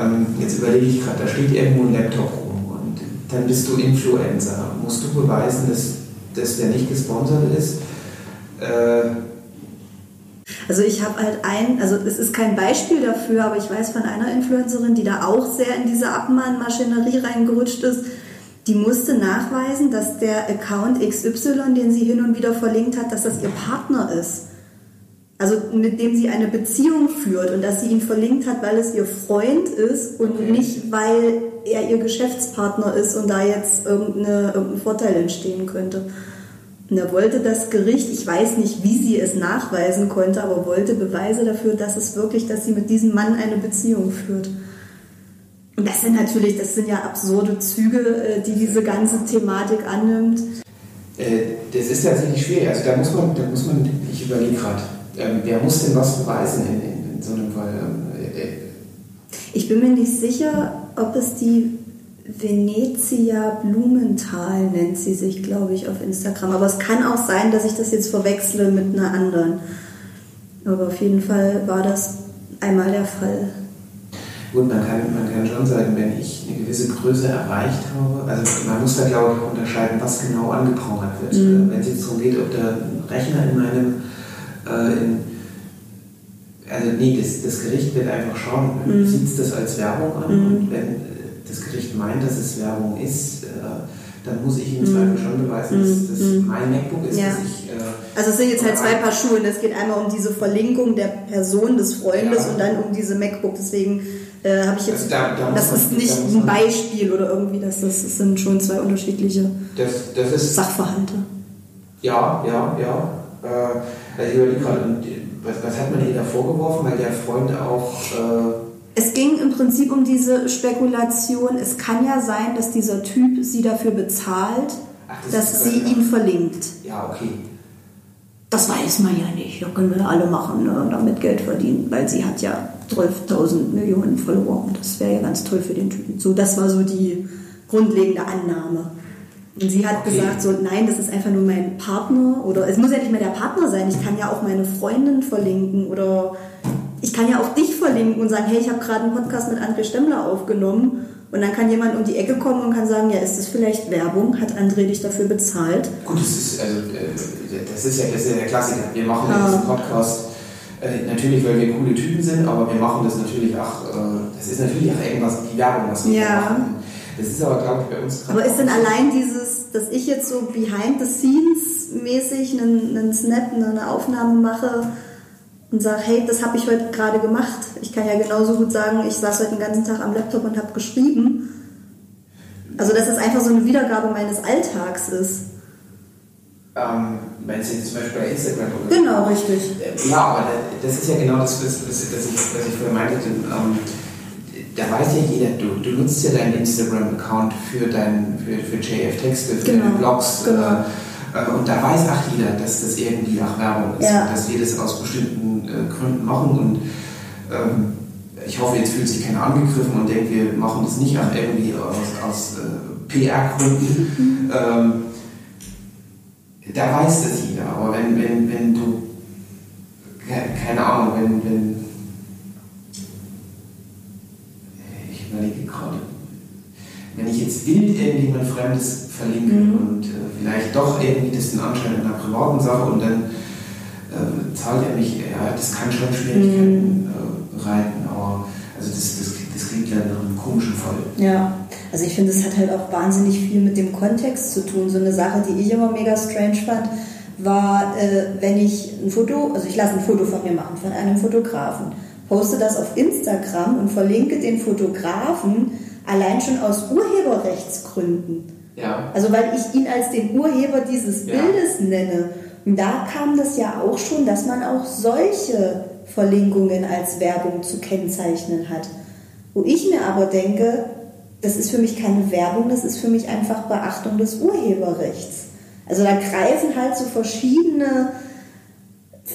ähm, jetzt überlege ich gerade, da steht irgendwo ein Laptop rum und dann bist du Influencer. Musst du beweisen, dass, dass der nicht gesponsert ist? Äh, also ich habe halt ein, also es ist kein Beispiel dafür, aber ich weiß von einer Influencerin, die da auch sehr in diese Abmahnmaschinerie reingerutscht ist. Die musste nachweisen, dass der Account XY, den sie hin und wieder verlinkt hat, dass das ihr Partner ist also mit dem sie eine Beziehung führt und dass sie ihn verlinkt hat, weil es ihr Freund ist und okay. nicht, weil er ihr Geschäftspartner ist und da jetzt irgendeine, irgendein Vorteil entstehen könnte. Und er wollte das Gericht, ich weiß nicht, wie sie es nachweisen konnte, aber wollte Beweise dafür, dass es wirklich, dass sie mit diesem Mann eine Beziehung führt. Und das sind natürlich, das sind ja absurde Züge, äh, die diese ganze Thematik annimmt. Äh, das ist tatsächlich schwierig. Also da muss man, da muss man, ich überlege gerade, ähm, wer muss denn was beweisen in, in, in so einem Fall? Ähm, äh, äh, ich bin mir nicht sicher, ob es die Venezia Blumenthal nennt sie sich, glaube ich, auf Instagram. Aber es kann auch sein, dass ich das jetzt verwechsle mit einer anderen. Aber auf jeden Fall war das einmal der Fall. Gut, man kann, man kann schon sagen, wenn ich eine gewisse Größe erreicht habe, also man muss da glaube ich unterscheiden, was genau angeprangert wird. Mhm. Wenn es jetzt darum geht, ob der Rechner in meinem äh, in, also nee, das, das, Gericht wird einfach schauen, mhm. sieht es das als Werbung an mhm. und wenn äh, das Gericht meint, dass es Werbung ist, äh, dann muss ich im Zweifel schon beweisen, dass das Mhm. mein MacBook ist, Ja. dass ich. Äh, Also es sind jetzt halt zwei Paar Schuhe. und Es geht einmal um diese Verlinkung der Person, des Freundes Ja. und dann um diese MacBook. Deswegen äh, habe ich jetzt, Also da- da das ist nicht ein Beispiel oder irgendwie, das, das, das sind schon zwei unterschiedliche das ist. Sachverhalte. Ja, ja, ja. Äh, ich überlege gerade, was, was hat man ihr da vorgeworfen? Weil der Freund auch. Äh, Es ging im Prinzip um diese Spekulation. Es kann ja sein, dass dieser Typ sie dafür bezahlt, Ach, das dass sie ihn verlinkt. ja, okay. Das weiß man ja nicht. Das können wir alle machen ne? und damit Geld verdienen, weil sie hat ja 12.000 Millionen Follower und das wäre ja ganz toll für den Typen. So, das war so die grundlegende Annahme. Und sie hat Okay. gesagt so, nein, das ist einfach nur mein Partner oder es muss ja nicht mehr der Partner sein. Ich kann ja auch meine Freundin verlinken oder ich kann ja auch dich verlinken und sagen, hey, ich habe gerade einen Podcast mit André Stemmler aufgenommen und dann kann jemand um die Ecke kommen und kann sagen, ja, ist das vielleicht Werbung? Hat André dich dafür bezahlt? Gut, das ist, also, äh, das ist, ja, das ist ja der Klassiker. Wir machen ja. Ja. diesen Podcast äh, natürlich, weil wir coole Typen sind, aber wir machen das natürlich auch, äh, das ist natürlich auch irgendwas, die Werbung, was wir Ja. machen. Das ist aber, glaube ich, bei uns Aber ist denn allein dieses, dass ich jetzt so behind the scenes mäßig einen, einen Snap, eine Aufnahme mache und sage, hey, das habe ich heute gerade gemacht. Ich kann ja genauso gut sagen, ich saß heute den ganzen Tag am Laptop und habe geschrieben. Also dass es einfach so eine Wiedergabe meines Alltags ist. Ähm, meinst du jetzt zum Beispiel bei Instagram oder Genau, richtig. Äh, Ja, aber da- das ist ja genau das, was, ich, was ich vorher meinte. Ähm, da weiß ja jeder, du, du nutzt ja deinen Instagram-Account für, dein, für, für JF-Texte, für Genau, deine Blogs. genau. Äh, äh, und da weiß auch jeder, dass das irgendwie auch Werbung ist. Ja. Und dass wir das aus bestimmten äh, Gründen machen. Und ähm, ich hoffe, jetzt fühlt sich keiner angegriffen und denkt, wir machen das nicht auch irgendwie aus, aus äh, PR-Gründen. Mhm. Ähm, da weiß das jeder. Aber wenn, wenn, wenn du ke- keine Ahnung, wenn, wenn überlege gerade, wenn ich jetzt wild irgendjemand Fremdes verlinke Mhm. und äh, vielleicht doch irgendwie das den Anschein einer privaten Sache und dann äh, zahlt er mich, ja, das kann schon Schwierigkeiten äh, bereiten, aber also das, das, das klingt ja nach einem komischen Fall. Ja, also ich finde, es hat halt auch wahnsinnig viel mit dem Kontext zu tun. So eine Sache, die ich immer mega strange fand, war, äh, wenn ich ein Foto, also ich lasse ein Foto von mir machen, von einem Fotografen, poste das auf Instagram und verlinke den Fotografen allein schon aus Urheberrechtsgründen. Ja. Also weil ich ihn als den Urheber dieses Ja. Bildes nenne. Und da kam das ja auch schon, dass man auch solche Verlinkungen als Werbung zu kennzeichnen hat. Wo ich mir aber denke, das ist für mich keine Werbung, das ist für mich einfach Beachtung des Urheberrechts. Also da greifen halt so verschiedene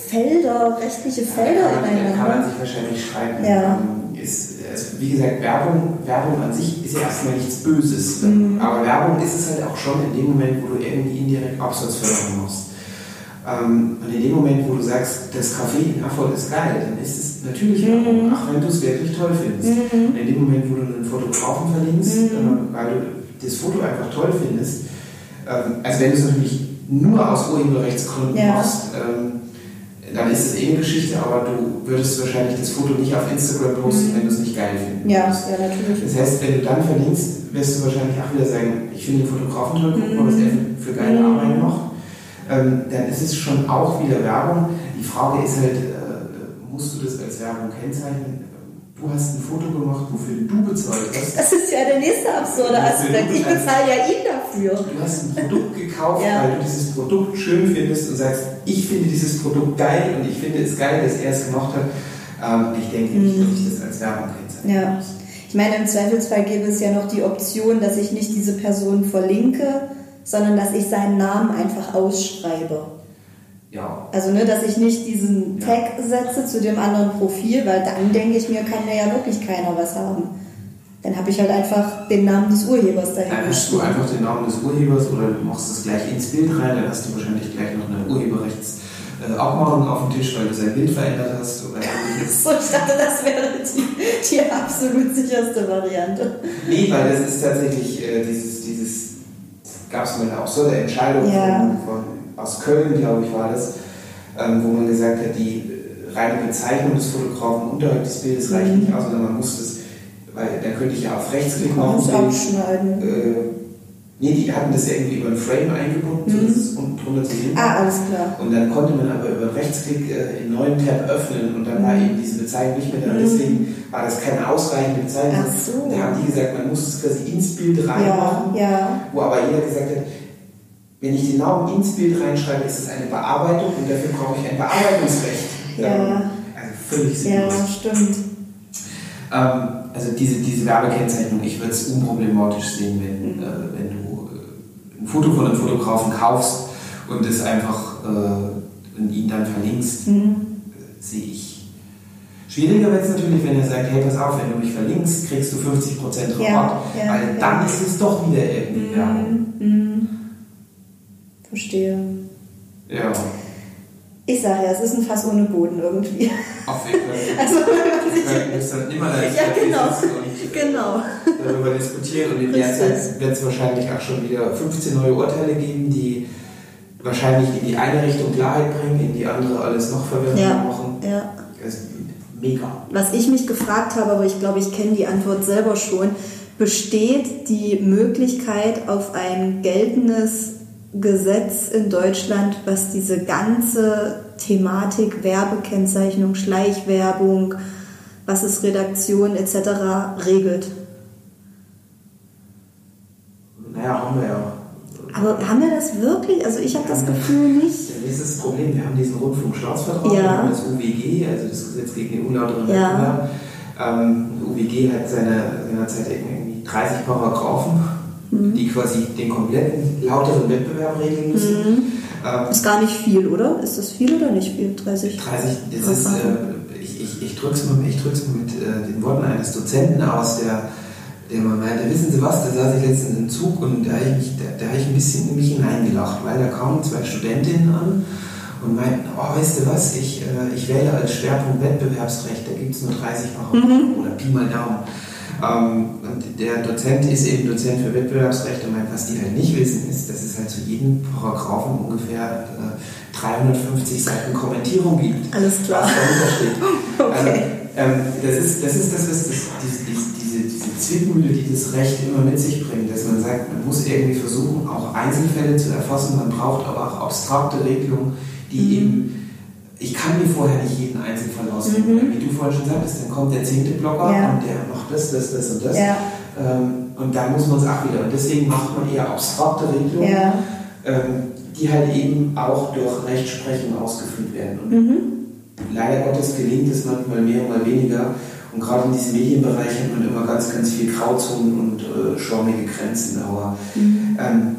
Felder, rechtliche Felder man- da kann man ineinander. sich wahrscheinlich streiten. Ja. Ähm, Ist, also wie gesagt, Werbung, Werbung an sich ist ja erstmal nichts Böses. Mhm. Aber Werbung ist es halt auch schon in dem Moment, wo du irgendwie indirekt Absatzförderung machst. Ähm, und in dem Moment, wo du sagst, das Café in Erfurt ist geil, dann ist es natürlich Werbung, auch wenn du es wirklich toll findest. Mhm. Und in dem Moment, wo du einen Fotografen verlinkst, äh, weil du das Foto einfach toll findest, ähm, also wenn du es natürlich nur aus Urheberrechtsgründen Ja. machst, ähm, dann ist es eine Geschichte, aber du würdest wahrscheinlich das Foto nicht auf Instagram posten, wenn du es nicht geil finden Mhm. Ja, ja, natürlich. Das heißt, wenn du dann verlinkst, wirst du wahrscheinlich auch wieder sagen, ich finde den Fotografen toll, guck mal, was er für, für geile Mhm. Arbeit macht. Ähm, dann ist es schon auch wieder Werbung. Die Frage ist halt, äh, musst du das als Werbung kennzeichnen? Du hast ein Foto gemacht, wofür du bezahlt hast. Das ist ja der nächste absurde Aspekt. Ich bezahle ja ihn dafür. Du hast ein Produkt gekauft, Ja. weil du dieses Produkt schön findest und sagst, ich finde dieses Produkt geil und ich finde es geil, dass er es gemacht hat. Ähm, ich denke nicht, dass ich das als Werbung kennzeichne. Ja. Ich meine, im Zweifelsfall gäbe es ja noch die Option, dass ich nicht diese Person verlinke, sondern dass ich seinen Namen einfach ausschreibe. Ja, Also, ne, dass ich nicht diesen Ja. Tag setze zu dem anderen Profil, weil dann denke ich mir, kann mir ja wirklich keiner was haben. Dann habe ich halt einfach den Namen des Urhebers dahin dann hast du einfach den Namen des Urhebers oder du machst es gleich ins Bild rein, dann hast du wahrscheinlich gleich noch eine Urheberrechtsabmachung auf dem Tisch, weil du sein Bild verändert hast oder ähnliches. So, ich dachte, das wäre die, die absolut sicherste Variante. Nee, weil das ist tatsächlich äh, dieses, dieses gab es mal auch so eine Entscheidung Ja. von, von, aus Köln, glaube ich, war das, ähm, wo man gesagt hat, die reine Bezeichnung des Fotografen unterhalb des Bildes reicht Mhm. nicht aus, sondern man muss das, weil dann könnte ich ja auf Rechtsklick machen, abschneiden. äh, Nee, die hatten das irgendwie über ein Frame eingebunden, mhm. es unten drunter zu sehen Ah, alles klar. Und dann konnte man aber über Rechtsklick äh, in neuen Tab öffnen und dann mhm. war eben diese Bezeichnung nicht mehr da. Mhm. Deswegen war das keine ausreichende Bezeichnung. Ach so. Da haben die gesagt, man muss es quasi ins Bild reinmachen. Ja, ja. Wo aber jeder gesagt hat, wenn ich den Namen ins Bild reinschreibe, ist es eine Bearbeitung und dafür brauche ich ein Bearbeitungsrecht. Ja. Also völlig sinnlos. Ja, stimmt. Ähm, also diese, diese Werbekennzeichnung, ich würde es unproblematisch sehen, wenn, äh, wenn du ein Foto von einem Fotografen kaufst und es einfach äh, und ihn dann verlinkst, mhm. sehe ich. Schwieriger wird es natürlich, wenn er sagt, hey, pass auf, wenn du mich verlinkst, kriegst du 50% Rabatt, ja, ja, weil ja. dann ist es doch wieder irgendwie mhm. Werbung. Mhm. Verstehe. Ja. Ich sage ja, es ist ein Fass ohne Boden irgendwie. Auf jeden Fall. Also, wir müssen dann immer da ja, genau. und genau. darüber diskutieren. Und in der Zeit wird es wahrscheinlich auch schon wieder 15 neue Urteile geben, die wahrscheinlich in die eine Richtung Klarheit bringen, in die andere alles noch verwirrend ja. machen. Ja. Das ist mega. Was ich mich gefragt habe, aber ich glaube, ich kenne die Antwort selber schon, besteht die Möglichkeit auf ein geltendes Gesetz in Deutschland, was diese ganze Thematik Werbekennzeichnung, Schleichwerbung, was ist Redaktion etc. regelt. Naja, haben wir ja. Aber haben wir das wirklich? Also ich habe das Gefühl nicht. Das ist das Problem. Wir haben diesen Rundfunkstaatsvertrag, ja. wir haben das UWG, also das Gesetz gegen den unlauteren ja. Wettbewerb. Ähm, UWG hat seine, seinerzeit irgendwie 30 Paragraphen mhm. die quasi den kompletten lauteren Wettbewerb regeln müssen. Mhm. Ähm, ist gar nicht viel, oder? Ist das viel oder nicht viel? 30? 30, das ist, äh, ich, ich, ich drücke es mal, ich drück's mal mit äh, den Worten eines Dozenten aus, der, der mal meinte, wissen Sie was, da saß ich letztens im Zug und da habe ich, mich, da, da hab ich ein bisschen in mich hineingelacht, weil da kamen zwei Studentinnen an und meinten, oh, weißt du was, ich, äh, ich wähle als Schwerpunkt Wettbewerbsrecht, da gibt es nur 30 Wochen mhm. oder Pi mal Daumen. Ähm, und der Dozent ist eben Dozent für Wettbewerbsrecht und meint, was die halt nicht wissen, ist, dass es halt zu jedem Paragraphen ungefähr äh, 350 Seiten Kommentierung gibt. Alles klar. Was dahinter steht. okay. Also, ähm, das, ist, das ist das, was das, diese, diese, diese Zwickmühle, die das Recht immer mit sich bringt, dass man sagt, man muss irgendwie versuchen, auch Einzelfälle zu erfassen, man braucht aber auch abstrakte Regelungen, die mhm. eben ich kann mir vorher nicht jeden Einzelfall ausdenken. Mhm. Wie du vorhin schon sagtest, dann kommt der zehnte Blogger ja. und der macht das, das, das und das. Ja. Ähm, und dann muss man es auch wieder. Und deswegen macht man eher abstrakte Regelungen, ja. ähm, die halt eben auch durch Rechtsprechung ausgeführt werden. Und mhm. leider Gottes gelingt es manchmal mehr, mal weniger. Und gerade in diesem Medienbereich hat man immer ganz, ganz viel Grauzonen und äh, schwammige Grenzen. Aber mhm. ähm,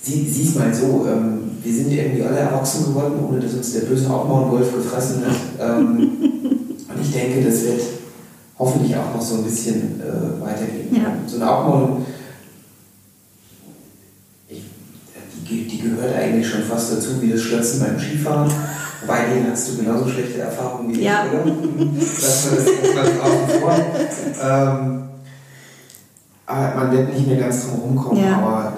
sie, sieh's mal so, ähm, wir sind irgendwie alle erwachsen geworden, ohne dass uns der böse Abmauernwolf gefressen hat. Ähm, und ich denke, das wird hoffentlich auch noch so ein bisschen äh, weitergehen. Ja. So eine ich, die, die, gehört eigentlich schon fast dazu wie das Schlötzen beim Skifahren. Bei denen hast du genauso schlechte Erfahrungen wie ja. ich? Das, das, das außen vor. Ähm, aber man wird nicht mehr ganz drum rumkommen, ja. aber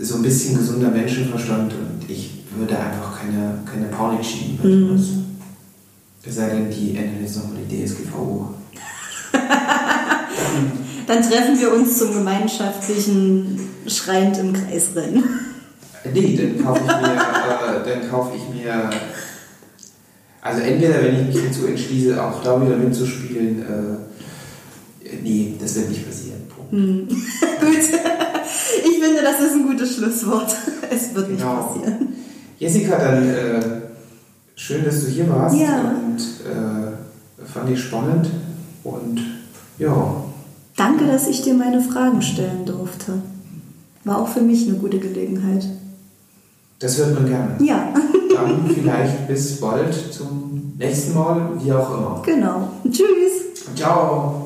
so ein bisschen gesunder Menschenverstand und ich würde einfach keine, keine Panik schieben. Mhm. Es sei denn, die ändern jetzt nochmal die DSGVO. Dann treffen wir uns zum gemeinschaftlichen Schreiend im Kreisrennen. Nee, dann kaufe ich mir, äh, dann kaufe ich mir, also entweder wenn ich mich dazu entschließe, auch da wieder mitzuspielen, äh, nee, das wird nicht passieren. Hm. Gut. Ich finde, das ist ein gutes Schlusswort. Es wird genau. nicht passieren. Jessica, dann äh, schön, dass du hier warst. Ja. Und äh, fand ich spannend. Und ja. Danke, dass ich dir meine Fragen stellen durfte. War auch für mich eine gute Gelegenheit. Das hört man gerne. Ja. Dann vielleicht bis bald zum nächsten Mal, wie auch immer. Genau. Tschüss. Ciao.